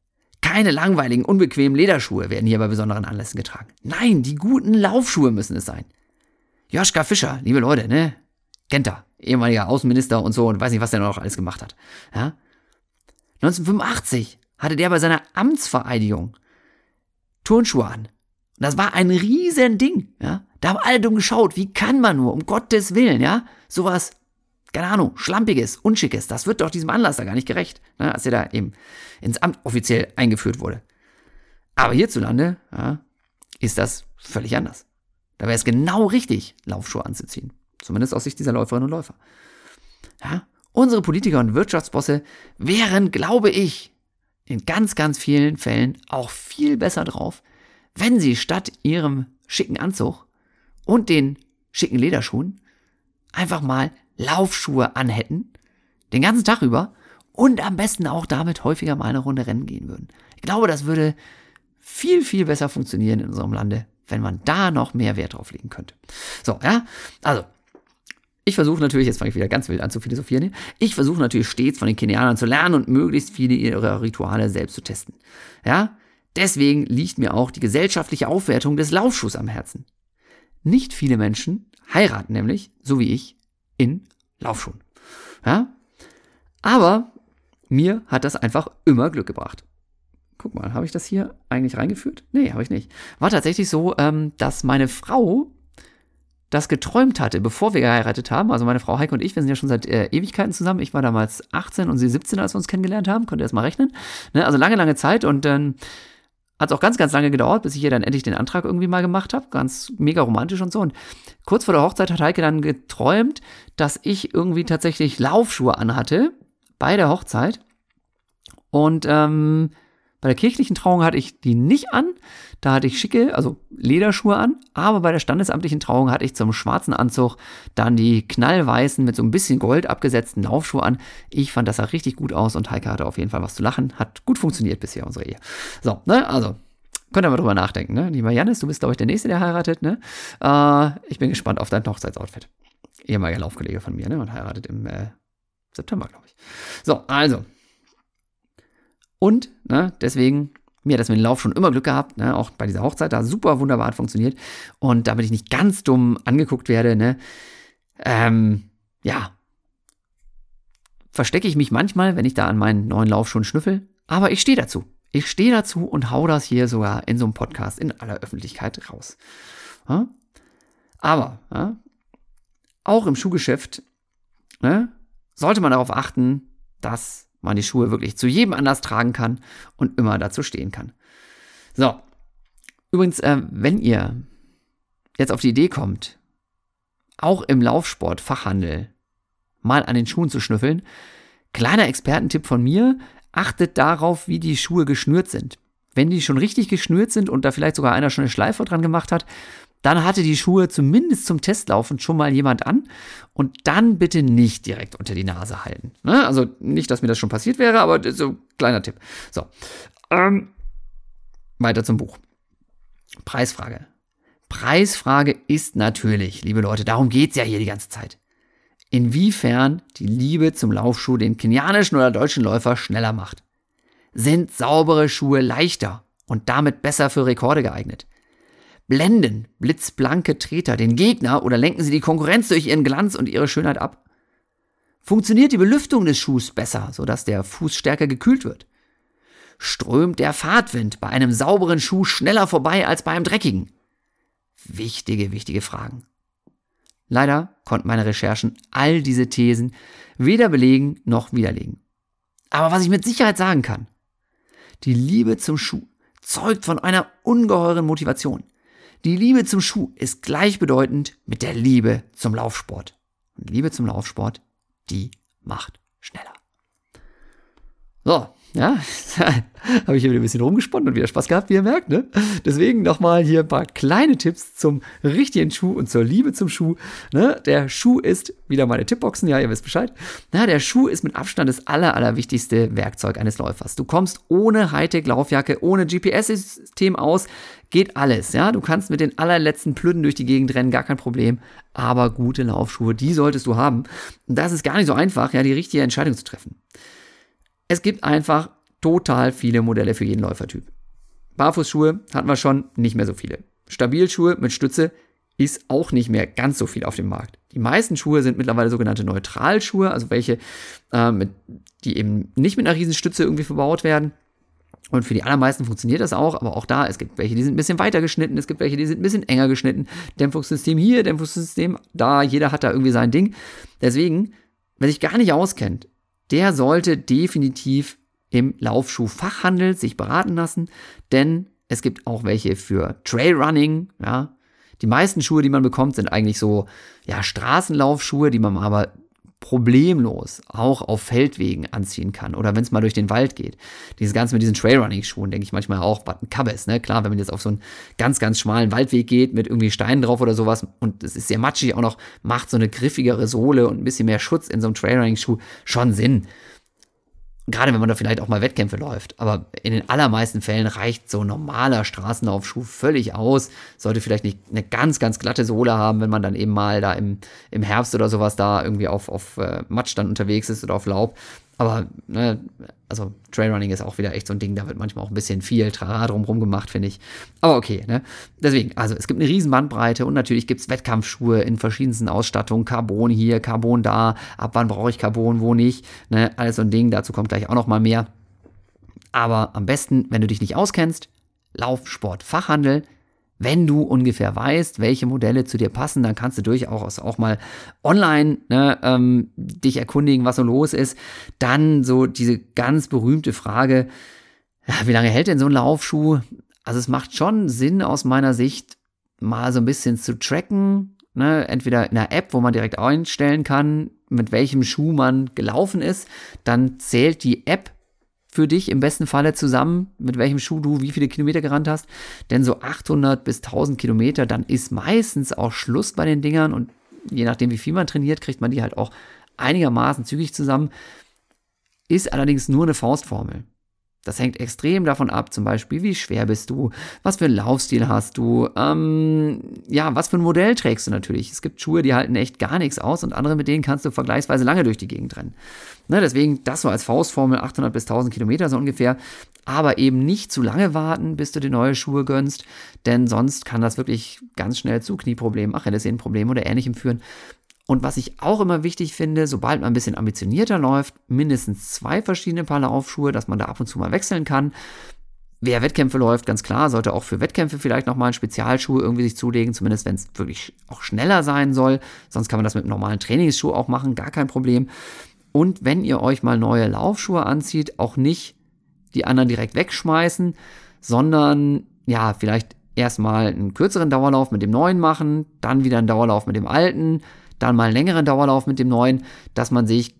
Keine langweiligen, unbequemen Lederschuhe werden hier bei besonderen Anlässen getragen. Nein, die guten Laufschuhe müssen es sein. Joschka Fischer, liebe Leute, ne? Kennt er, ehemaliger Außenminister und so und weiß nicht, was der noch alles gemacht hat. Ja? 1985 hatte der bei seiner Amtsvereidigung Turnschuhe an. Und das war ein riesen Ding, ja. Da haben alle dumm geschaut, wie kann man nur, um Gottes Willen, ja, sowas, keine Ahnung, Schlampiges, Unschickes, das wird doch diesem Anlass da gar nicht gerecht, ne, als er da eben ins Amt offiziell eingeführt wurde. Aber hierzulande, ja, ist das völlig anders. Da wäre es genau richtig, Laufschuhe anzuziehen. Zumindest aus Sicht dieser Läuferinnen und Läufer. Ja, Unsere Politiker und Wirtschaftsbosse wären, glaube ich, in ganz, ganz vielen Fällen auch viel besser drauf, wenn sie statt ihrem schicken Anzug und den schicken Lederschuhen einfach mal Laufschuhe anhätten, den ganzen Tag über und am besten auch damit häufiger mal eine Runde rennen gehen würden. Ich glaube, das würde viel, viel besser funktionieren in unserem Lande, wenn man da noch mehr Wert drauf legen könnte. So, ja, also ich versuche natürlich, jetzt fange ich wieder ganz wild an zu philosophieren, ich versuche natürlich stets von den Kenianern zu lernen und möglichst viele ihrer Rituale selbst zu testen. Ja, deswegen liegt mir auch die gesellschaftliche Aufwertung des Laufschuhs am Herzen. Nicht viele Menschen heiraten nämlich, so wie ich, in Laufschuhen. Ja, aber mir hat das einfach immer Glück gebracht. Guck mal, habe ich das hier eigentlich reingeführt? Nee, habe ich nicht. War tatsächlich so, ähm, dass meine Frau das geträumt hatte, bevor wir geheiratet haben. Also meine Frau Heike und ich, wir sind ja schon seit äh, Ewigkeiten zusammen. Ich war damals 18 und sie 17, als wir uns kennengelernt haben. Könnt ihr das mal rechnen? Ne? Also lange, lange Zeit und dann hat auch ganz, ganz lange gedauert, bis ich ihr dann endlich den Antrag irgendwie mal gemacht habe. Ganz mega romantisch und so. Und kurz vor der Hochzeit hat Heike dann geträumt, dass ich irgendwie tatsächlich Laufschuhe anhatte bei der Hochzeit. Und ähm, bei der kirchlichen Trauung hatte ich die nicht an. Da hatte ich schicke, also Lederschuhe an. Aber bei der standesamtlichen Trauung hatte ich zum schwarzen Anzug dann die knallweißen mit so ein bisschen Gold abgesetzten Laufschuhe an. Ich fand, das sah richtig gut aus und Heike hatte auf jeden Fall was zu lachen. Hat gut funktioniert bisher, unsere Ehe. So, ne, also. Könnt ihr mal drüber nachdenken, ne? Lieber Janis, du bist, glaube ich, der Nächste, der heiratet, ne? Äh, ich bin gespannt auf dein Hochzeitsoutfit. Ehemaliger Laufkollege von mir, ne? Und heiratet im äh, September, glaube ich. So, also, und ne, deswegen, mir hat das mit dem Lauf schon immer Glück gehabt, ne, auch bei dieser Hochzeit, da super wunderbar hat funktioniert. Und damit ich nicht ganz dumm angeguckt werde, ne, ähm, ja, verstecke ich mich manchmal, wenn ich da an meinen neuen Lauf schon schnüffel. Aber ich stehe dazu. Ich stehe dazu und hau das hier sogar in so einem Podcast in aller Öffentlichkeit raus. Ja? Aber ja, auch im Schuhgeschäft ne, sollte man darauf achten, dass man die Schuhe wirklich zu jedem Anlass tragen kann und immer dazu stehen kann. So, übrigens, äh, wenn ihr jetzt auf die Idee kommt, auch im Laufsport, Fachhandel, mal an den Schuhen zu schnüffeln, kleiner Expertentipp von mir, achtet darauf, wie die Schuhe geschnürt sind. Wenn die schon richtig geschnürt sind und da vielleicht sogar einer schon eine Schleife dran gemacht hat, dann hatte die Schuhe zumindest zum Testlaufen schon mal jemand an und dann bitte nicht direkt unter die Nase halten. Ne? Also nicht, dass mir das schon passiert wäre, aber so kleiner Tipp. So, ähm, weiter zum Buch. Preisfrage. Preisfrage ist natürlich, liebe Leute, darum geht es ja hier die ganze Zeit. Inwiefern die Liebe zum Laufschuh den kenianischen oder deutschen Läufer schneller macht. Sind saubere Schuhe leichter und damit besser für Rekorde geeignet? Blenden blitzblanke Treter den Gegner oder lenken sie die Konkurrenz durch ihren Glanz und ihre Schönheit ab? Funktioniert die Belüftung des Schuhs besser, sodass der Fuß stärker gekühlt wird? Strömt der Fahrtwind bei einem sauberen Schuh schneller vorbei als bei einem dreckigen? Wichtige, wichtige Fragen. Leider konnten meine Recherchen all diese Thesen weder belegen noch widerlegen. Aber was ich mit Sicherheit sagen kann, die Liebe zum Schuh zeugt von einer ungeheuren Motivation. Die Liebe zum Schuh ist gleichbedeutend mit der Liebe zum Laufsport. Und Liebe zum Laufsport, die macht schneller. So, ja, <laughs> habe ich hier wieder ein bisschen rumgesponnen und wieder Spaß gehabt, wie ihr merkt. Ne? Deswegen nochmal hier ein paar kleine Tipps zum richtigen Schuh und zur Liebe zum Schuh. Ne? Der Schuh ist, wieder meine Tippboxen, ja, ihr wisst Bescheid. Na, der Schuh ist mit Abstand das aller, allerwichtigste Werkzeug eines Läufers. Du kommst ohne Hightech-Laufjacke, ohne GPS-System aus, geht alles. Ja, Du kannst mit den allerletzten Plüden durch die Gegend rennen, gar kein Problem. Aber gute Laufschuhe, die solltest du haben. Und das ist gar nicht so einfach, ja, die richtige Entscheidung zu treffen. Es gibt einfach total viele Modelle für jeden Läufertyp. Barfußschuhe hatten wir schon, nicht mehr so viele. Stabilschuhe mit Stütze ist auch nicht mehr ganz so viel auf dem Markt. Die meisten Schuhe sind mittlerweile sogenannte Neutralschuhe, also welche, äh, mit, die eben nicht mit einer riesen Stütze irgendwie verbaut werden. Und für die allermeisten funktioniert das auch, aber auch da, es gibt welche, die sind ein bisschen weiter geschnitten, es gibt welche, die sind ein bisschen enger geschnitten. Dämpfungssystem hier, Dämpfungssystem da, jeder hat da irgendwie sein Ding. Deswegen, wer sich gar nicht auskennt, der sollte definitiv im Laufschuhfachhandel sich beraten lassen, denn es gibt auch welche für Trailrunning, ja. Die meisten Schuhe, die man bekommt, sind eigentlich so, ja, Straßenlaufschuhe, die man aber problemlos auch auf Feldwegen anziehen kann oder wenn es mal durch den Wald geht. Dieses Ganze mit diesen Trailrunning-Schuhen denke ich manchmal auch, was ein Kabbes, ne? Klar, wenn man jetzt auf so einen ganz, ganz schmalen Waldweg geht mit irgendwie Steinen drauf oder sowas und es ist sehr matschig auch noch, macht so eine griffigere Sohle und ein bisschen mehr Schutz in so einem Trailrunning-Schuh schon Sinn. Gerade wenn man da vielleicht auch mal Wettkämpfe läuft. Aber in den allermeisten Fällen reicht so normaler Straßenlaufschuh völlig aus. Sollte vielleicht nicht eine ganz, ganz glatte Sohle haben, wenn man dann eben mal da im, im Herbst oder sowas da irgendwie auf, auf äh, Matsch dann unterwegs ist oder auf Laub. Aber, ne, also Trailrunning ist auch wieder echt so ein Ding, da wird manchmal auch ein bisschen viel Trara drumherum gemacht, finde ich. Aber okay, ne? Deswegen, also es gibt eine riesen Bandbreite und natürlich gibt es Wettkampfschuhe in verschiedensten Ausstattungen. Carbon hier, Carbon da, ab wann brauche ich Carbon, wo nicht, ne? Alles so ein Ding, dazu kommt gleich auch noch mal mehr. Aber am besten, wenn du dich nicht auskennst, Laufsport Fachhandel, wenn du ungefähr weißt, welche Modelle zu dir passen, dann kannst du durchaus auch mal online ne, ähm, dich erkundigen, was so los ist. Dann so diese ganz berühmte Frage, wie lange hält denn so ein Laufschuh? Also es macht schon Sinn aus meiner Sicht, mal so ein bisschen zu tracken. Ne? Entweder in einer App, wo man direkt einstellen kann, mit welchem Schuh man gelaufen ist. Dann zählt die App für dich im besten Falle zusammen, mit welchem Schuh du wie viele Kilometer gerannt hast. Denn so 800 bis 1000 Kilometer, dann ist meistens auch Schluss bei den Dingern und je nachdem, wie viel man trainiert, kriegt man die halt auch einigermaßen zügig zusammen. Ist allerdings nur eine Faustformel. Das hängt extrem davon ab, zum Beispiel, wie schwer bist du, was für einen Laufstil hast du, ähm, ja, was für ein Modell trägst du natürlich. Es gibt Schuhe, die halten echt gar nichts aus und andere, mit denen kannst du vergleichsweise lange durch die Gegend rennen. Ne, deswegen das so als Faustformel 800 bis 1000 Kilometer so ungefähr. Aber eben nicht zu lange warten, bis du dir neue Schuhe gönnst, denn sonst kann das wirklich ganz schnell zu Knieproblemen, Achillessehnenproblemen oder ähnlichem führen. Und was ich auch immer wichtig finde, sobald man ein bisschen ambitionierter läuft, mindestens zwei verschiedene Paar Laufschuhe, dass man da ab und zu mal wechseln kann. Wer Wettkämpfe läuft, ganz klar, sollte auch für Wettkämpfe vielleicht nochmal einen Spezialschuh irgendwie sich zulegen, zumindest wenn es wirklich auch schneller sein soll. Sonst kann man das mit einem normalen Trainingsschuh auch machen, gar kein Problem. Und wenn ihr euch mal neue Laufschuhe anzieht, auch nicht die anderen direkt wegschmeißen, sondern ja, vielleicht erstmal einen kürzeren Dauerlauf mit dem neuen machen, dann wieder einen Dauerlauf mit dem alten, dann mal einen längeren Dauerlauf mit dem neuen, dass man sich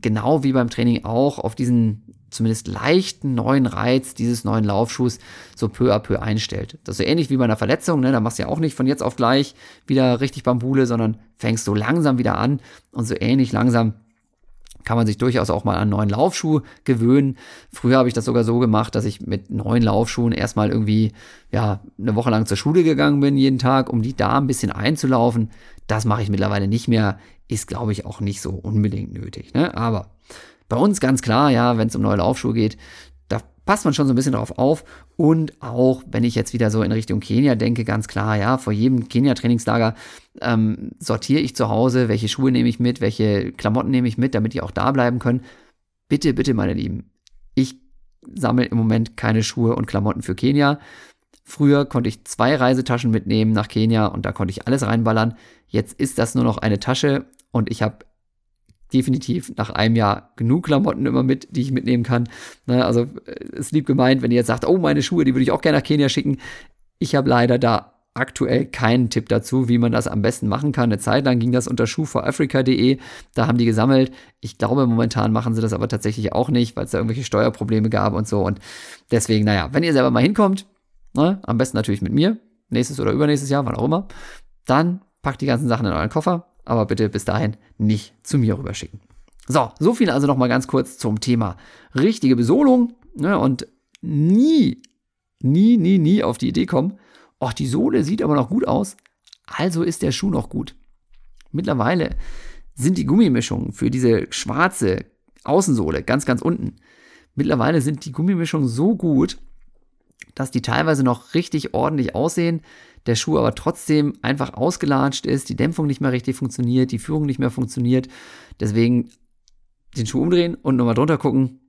genau wie beim Training auch auf diesen zumindest leichten neuen Reiz dieses neuen Laufschuhs so peu à peu einstellt. Das ist so ähnlich wie bei einer Verletzung, ne? da machst du ja auch nicht von jetzt auf gleich wieder richtig Bambule, sondern fängst so langsam wieder an und so ähnlich langsam kann man sich durchaus auch mal an neuen Laufschuh gewöhnen. Früher habe ich das sogar so gemacht, dass ich mit neuen Laufschuhen erstmal irgendwie ja eine Woche lang zur Schule gegangen bin jeden Tag, um die da ein bisschen einzulaufen. Das mache ich mittlerweile nicht mehr. Ist, glaube ich, auch nicht so unbedingt nötig. Ne? Aber bei uns ganz klar, ja, wenn es um neue Laufschuhe geht, passt man schon so ein bisschen drauf auf. Und auch, wenn ich jetzt wieder so in Richtung Kenia denke, ganz klar, ja, vor jedem Kenia-Trainingslager ähm, sortiere ich zu Hause, welche Schuhe nehme ich mit, welche Klamotten nehme ich mit, damit die auch da bleiben können. Bitte, bitte, meine Lieben, ich sammle im Moment keine Schuhe und Klamotten für Kenia. Früher konnte ich zwei Reisetaschen mitnehmen nach Kenia und da konnte ich alles reinballern. Jetzt ist das nur noch eine Tasche und ich habe definitiv nach einem Jahr genug Klamotten immer mit, die ich mitnehmen kann. Ne, also es ist lieb gemeint, wenn ihr jetzt sagt, oh, meine Schuhe, die würde ich auch gerne nach Kenia schicken. Ich habe leider da aktuell keinen Tipp dazu, wie man das am besten machen kann. Eine Zeit lang ging das unter schuhforafrica.de. Da haben die gesammelt. Ich glaube, momentan machen sie das aber tatsächlich auch nicht, weil es da irgendwelche Steuerprobleme gab und so. Und deswegen, naja, wenn ihr selber mal hinkommt, ne, am besten natürlich mit mir, nächstes oder übernächstes Jahr, wann auch immer, dann packt die ganzen Sachen in euren Koffer, aber bitte bis dahin nicht zu mir rüberschicken. So, so viel also nochmal ganz kurz zum Thema richtige Besolung ne, und nie, nie, nie, nie auf die Idee kommen, ach, die Sohle sieht aber noch gut aus, also ist der Schuh noch gut. Mittlerweile sind die Gummimischungen für diese schwarze Außensohle ganz, ganz unten. Mittlerweile sind die Gummimischungen so gut, dass die teilweise noch richtig ordentlich aussehen, der Schuh aber trotzdem einfach ausgelatscht ist, die Dämpfung nicht mehr richtig funktioniert, die Führung nicht mehr funktioniert. Deswegen den Schuh umdrehen und nochmal drunter gucken,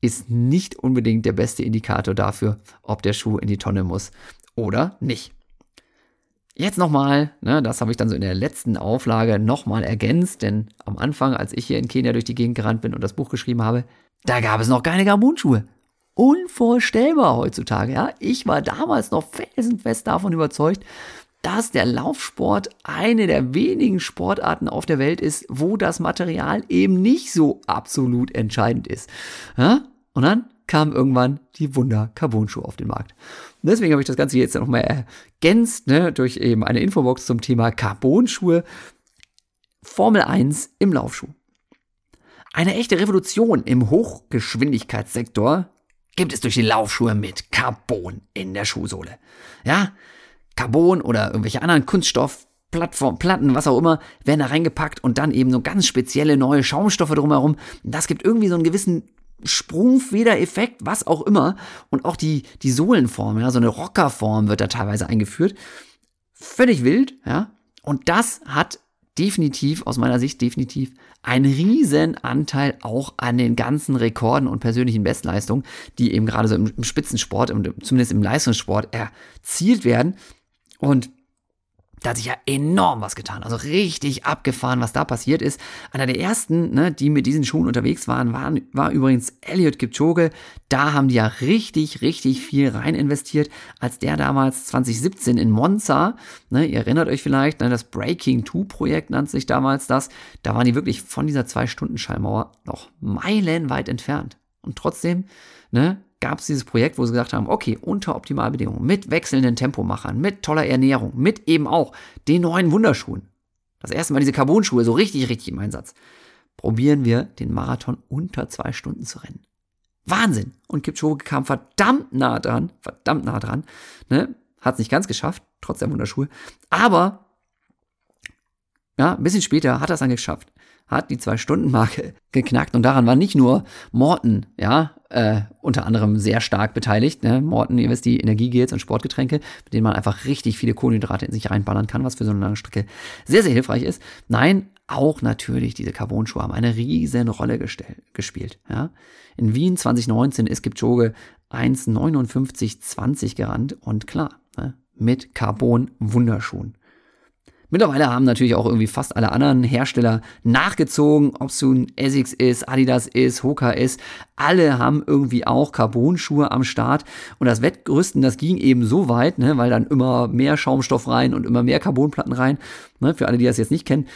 ist nicht unbedingt der beste Indikator dafür, ob der Schuh in die Tonne muss oder nicht. Jetzt nochmal, ne, das habe ich dann so in der letzten Auflage nochmal ergänzt, denn am Anfang, als ich hier in Kenia durch die Gegend gerannt bin und das Buch geschrieben habe, da gab es noch keine Gabun-Schuhe. Unvorstellbar heutzutage, ja. Ich war damals noch felsenfest davon überzeugt, dass der Laufsport eine der wenigen Sportarten auf der Welt ist, wo das Material eben nicht so absolut entscheidend ist. Ja? Und dann kam irgendwann die Wunder Carbon-Schuhe auf den Markt. Und deswegen habe ich das Ganze jetzt nochmal ergänzt, ne, durch eben eine Infobox zum Thema Carbon-Schuhe. Formel 1 im Laufschuh. Eine echte Revolution im Hochgeschwindigkeitssektor gibt es durch die Laufschuhe mit Carbon in der Schuhsohle. Ja, Carbon oder irgendwelche anderen Kunststoff, Plattform, Platten, was auch immer, werden da reingepackt und dann eben so ganz spezielle neue Schaumstoffe drumherum. Das gibt irgendwie so einen gewissen Sprungfeder-Effekt, was auch immer. Und auch die, die Sohlenform, ja, so eine Rockerform wird da teilweise eingeführt. Völlig wild, ja. Und das hat definitiv, aus meiner Sicht definitiv, einen riesen Anteil auch an den ganzen Rekorden und persönlichen Bestleistungen, die eben gerade so im, im Spitzensport und zumindest im Leistungssport erzielt werden. Und da hat sich ja enorm was getan. Also richtig abgefahren, was da passiert ist. Einer der ersten, ne, die mit diesen Schuhen unterwegs waren, war, war übrigens Elliot Kipchoge. Da haben die ja richtig, richtig viel rein investiert, als der damals 2017 in Monza, ne, ihr erinnert euch vielleicht, ne, das Breaking 2 Projekt nannte sich damals das. Da waren die wirklich von dieser Zwei-Stunden-Schallmauer noch meilenweit entfernt. Und trotzdem, ne, gab es dieses Projekt, wo sie gesagt haben, okay, unter Optimalbedingungen, mit wechselnden Tempomachern, mit toller Ernährung, mit eben auch den neuen Wunderschuhen. Das erste Mal diese Carbon-Schuhe so richtig, richtig im Einsatz. Probieren wir den Marathon unter zwei Stunden zu rennen. Wahnsinn! Und Kipchoge kam verdammt nah dran, verdammt nah dran. Ne? Hat es nicht ganz geschafft, trotz der Wunderschuhe. Aber, ja, ein bisschen später hat er es dann geschafft hat die Zwei-Stunden-Marke <laughs> geknackt und daran war nicht nur Morten, ja, äh, unter anderem sehr stark beteiligt. Ne? Morten, ihr wisst, die Energiegels und Sportgetränke, mit denen man einfach richtig viele Kohlenhydrate in sich reinballern kann, was für so eine lange Strecke sehr, sehr hilfreich ist. Nein, auch natürlich diese Carbon-Schuhe haben eine riesen Rolle gespielt. Ja? In Wien 2019 ist Kipchoge 1,59,20 gerannt und klar, ne? mit Carbon-Wunderschuhen. Mittlerweile haben natürlich auch irgendwie fast alle anderen Hersteller nachgezogen, ob es nun Essex ist, Adidas ist, Hoka ist. Alle haben irgendwie auch Carbon-Schuhe am Start. Und das Wettrüsten, das ging eben so weit, ne, weil dann immer mehr Schaumstoff rein und immer mehr Carbonplatten rein. Ne, für alle, die das jetzt nicht kennen.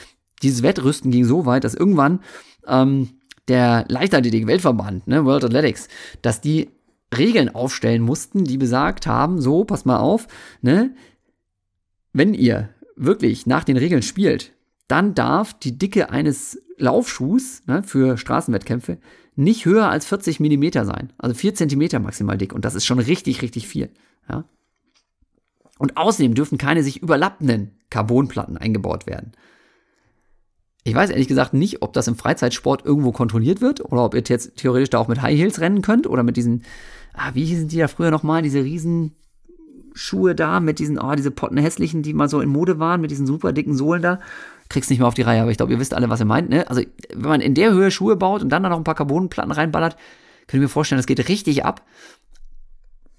Dieses Wettrüsten ging so weit, dass irgendwann ähm, der Leichtathletik-Weltverband, ne, World Athletics, dass die Regeln aufstellen mussten, die besagt haben, so, pass mal auf, ne, wenn ihr wirklich nach den Regeln spielt, dann darf die Dicke eines Laufschuhs ne, für Straßenwettkämpfe nicht höher als 40 Millimeter sein. Also 4 Zentimeter maximal dick. Und das ist schon richtig, richtig viel. Ja. Und außerdem dürfen keine sich überlappenden Carbonplatten eingebaut werden. Ich weiß ehrlich gesagt nicht, ob das im Freizeitsport irgendwo kontrolliert wird oder ob ihr jetzt theoretisch da auch mit High Heels rennen könnt oder mit diesen, ah, wie hießen die da früher nochmal, diese riesen Schuhe da mit diesen, oh, diese pottenhässlichen, die mal so in Mode waren, mit diesen super dicken Sohlen da. Krieg's nicht mehr auf die Reihe, aber ich glaube, ihr wisst alle, was ihr meint, ne? Also, wenn man in der Höhe Schuhe baut und dann da noch ein paar Carbonplatten reinballert, könnt ihr mir vorstellen, das geht richtig ab.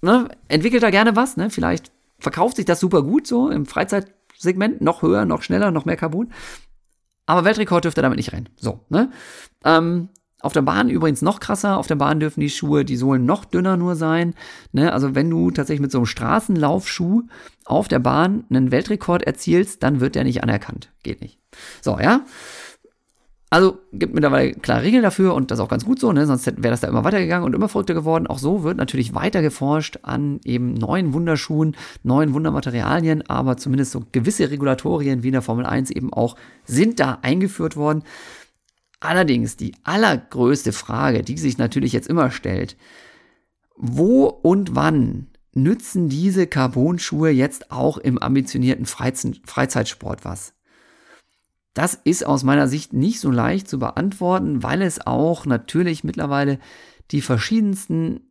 Ne? Entwickelt da gerne was, ne? Vielleicht verkauft sich das super gut, so im Freizeitsegment, noch höher, noch schneller, noch mehr Carbon. Aber Weltrekord dürfte damit nicht rein. So, ne? Ähm, auf der Bahn übrigens noch krasser. Auf der Bahn dürfen die Schuhe, die Sohlen noch dünner nur sein. Ne? Also wenn du tatsächlich mit so einem Straßenlaufschuh auf der Bahn einen Weltrekord erzielst, dann wird der nicht anerkannt. Geht nicht. So, ja. Also gibt mittlerweile klare Regeln dafür und das ist auch ganz gut so, ne? sonst wäre das da immer weitergegangen und immer verrückter geworden. Auch so wird natürlich weiter geforscht an eben neuen Wunderschuhen, neuen Wundermaterialien, aber zumindest so gewisse Regulatorien wie in der Formel 1 eben auch sind da eingeführt worden. Allerdings die allergrößte Frage, die sich natürlich jetzt immer stellt, wo und wann nützen diese Carbon-Schuhe jetzt auch im ambitionierten Freizeitsport was? Das ist aus meiner Sicht nicht so leicht zu beantworten, weil es auch natürlich mittlerweile die verschiedensten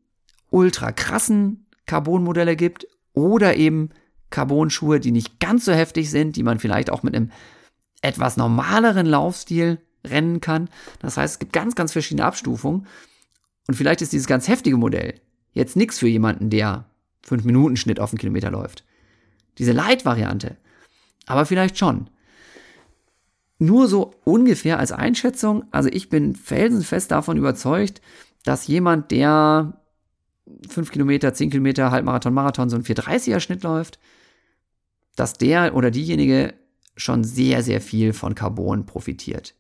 ultra krassen Carbon-Modelle gibt oder eben Carbon-Schuhe, die nicht ganz so heftig sind, die man vielleicht auch mit einem etwas normaleren Laufstil rennen kann. Das heißt, es gibt ganz, ganz verschiedene Abstufungen. Und vielleicht ist dieses ganz heftige Modell jetzt nichts für jemanden, der 5 Minuten Schnitt auf einen Kilometer läuft. Diese Light-Variante. Aber vielleicht schon. Nur so ungefähr als Einschätzung. Also ich bin felsenfest davon überzeugt, dass jemand, der 5 Kilometer, 10 Kilometer, Halbmarathon, Marathon, so ein 430er Schnitt läuft, dass der oder diejenige schon sehr, sehr viel von Carbon profitiert.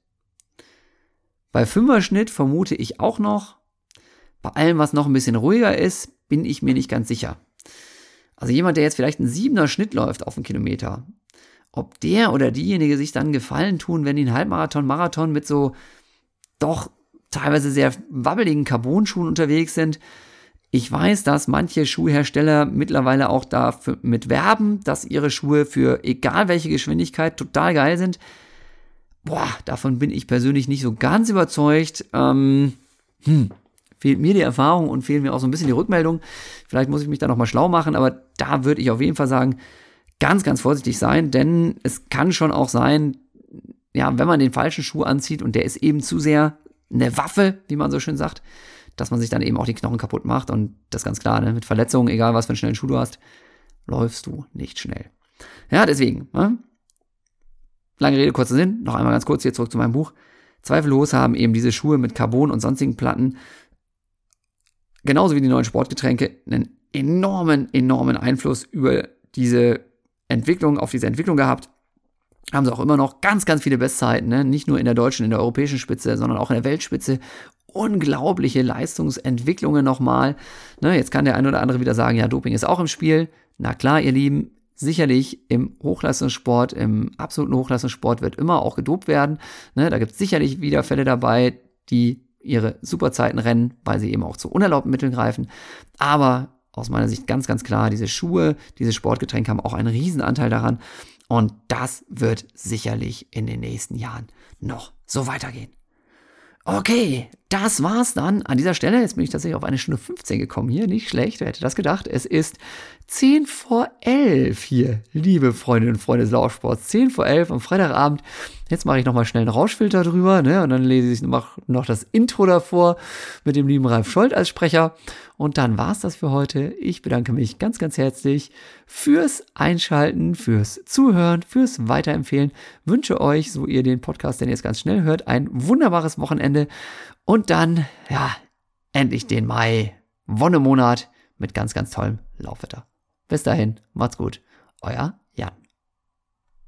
Bei Fünfer-Schnitt vermute ich auch noch. Bei allem, was noch ein bisschen ruhiger ist, bin ich mir nicht ganz sicher. Also jemand, der jetzt vielleicht einen siebener Schnitt läuft auf einen Kilometer, ob der oder diejenige sich dann Gefallen tun, wenn die einen Halbmarathon, Marathon mit so doch teilweise sehr wabbeligen Carbon-Schuhen unterwegs sind. Ich weiß, dass manche Schuhhersteller mittlerweile auch damit werben, dass ihre Schuhe für egal welche Geschwindigkeit total geil sind. Boah, davon bin ich persönlich nicht so ganz überzeugt. Ähm, hm, fehlt mir die Erfahrung und fehlen mir auch so ein bisschen die Rückmeldung. Vielleicht muss ich mich da nochmal schlau machen, aber da würde ich auf jeden Fall sagen, ganz, ganz vorsichtig sein, denn es kann schon auch sein, ja, wenn man den falschen Schuh anzieht und der ist eben zu sehr eine Waffe, wie man so schön sagt, dass man sich dann eben auch die Knochen kaputt macht und das ist ganz klar, ne? mit Verletzungen, egal was für einen schnellen Schuh du hast, läufst du nicht schnell. Ja, deswegen, ne? Lange Rede, kurzer Sinn, noch einmal ganz kurz hier zurück zu meinem Buch. Zweifellos haben eben diese Schuhe mit Carbon und sonstigen Platten, genauso wie die neuen Sportgetränke, einen enormen, enormen Einfluss über diese Entwicklung, auf diese Entwicklung gehabt haben sie auch immer noch ganz, ganz viele Bestzeiten, ne? nicht nur in der deutschen, in der europäischen Spitze, sondern auch in der Weltspitze. Unglaubliche Leistungsentwicklungen nochmal. Ne? Jetzt kann der eine oder andere wieder sagen, ja, Doping ist auch im Spiel. Na klar, ihr Lieben, sicherlich im Hochleistungssport, im absoluten Hochleistungssport wird immer auch gedopt werden. Ne? Da gibt es sicherlich wieder Fälle dabei, die ihre Superzeiten rennen, weil sie eben auch zu unerlaubten Mitteln greifen. Aber aus meiner Sicht ganz, ganz klar, diese Schuhe, diese Sportgetränke haben auch einen Riesenanteil daran. Und das wird sicherlich in den nächsten Jahren noch so weitergehen. Okay, das war's dann an dieser Stelle. Jetzt bin ich tatsächlich auf eine Stunde 15 gekommen hier. Nicht schlecht, wer hätte das gedacht? Es ist 10 vor 11 hier, liebe Freundinnen und Freunde des Laufsports. 10 vor 11 am Freitagabend. Jetzt mache ich nochmal schnell einen Rauschfilter drüber, ne? Und dann lese ich noch, das Intro davor mit dem lieben Ralf Scholz als Sprecher. Und dann war's das für heute. Ich bedanke mich ganz, ganz herzlich fürs Einschalten, fürs Zuhören, fürs Weiterempfehlen. Wünsche euch, so ihr den Podcast denn jetzt ganz schnell hört, ein wunderbares Wochenende. Und dann, ja, endlich den Mai, Wonnemonat mit ganz, ganz tollem Laufwetter. Bis dahin, macht's gut. Euer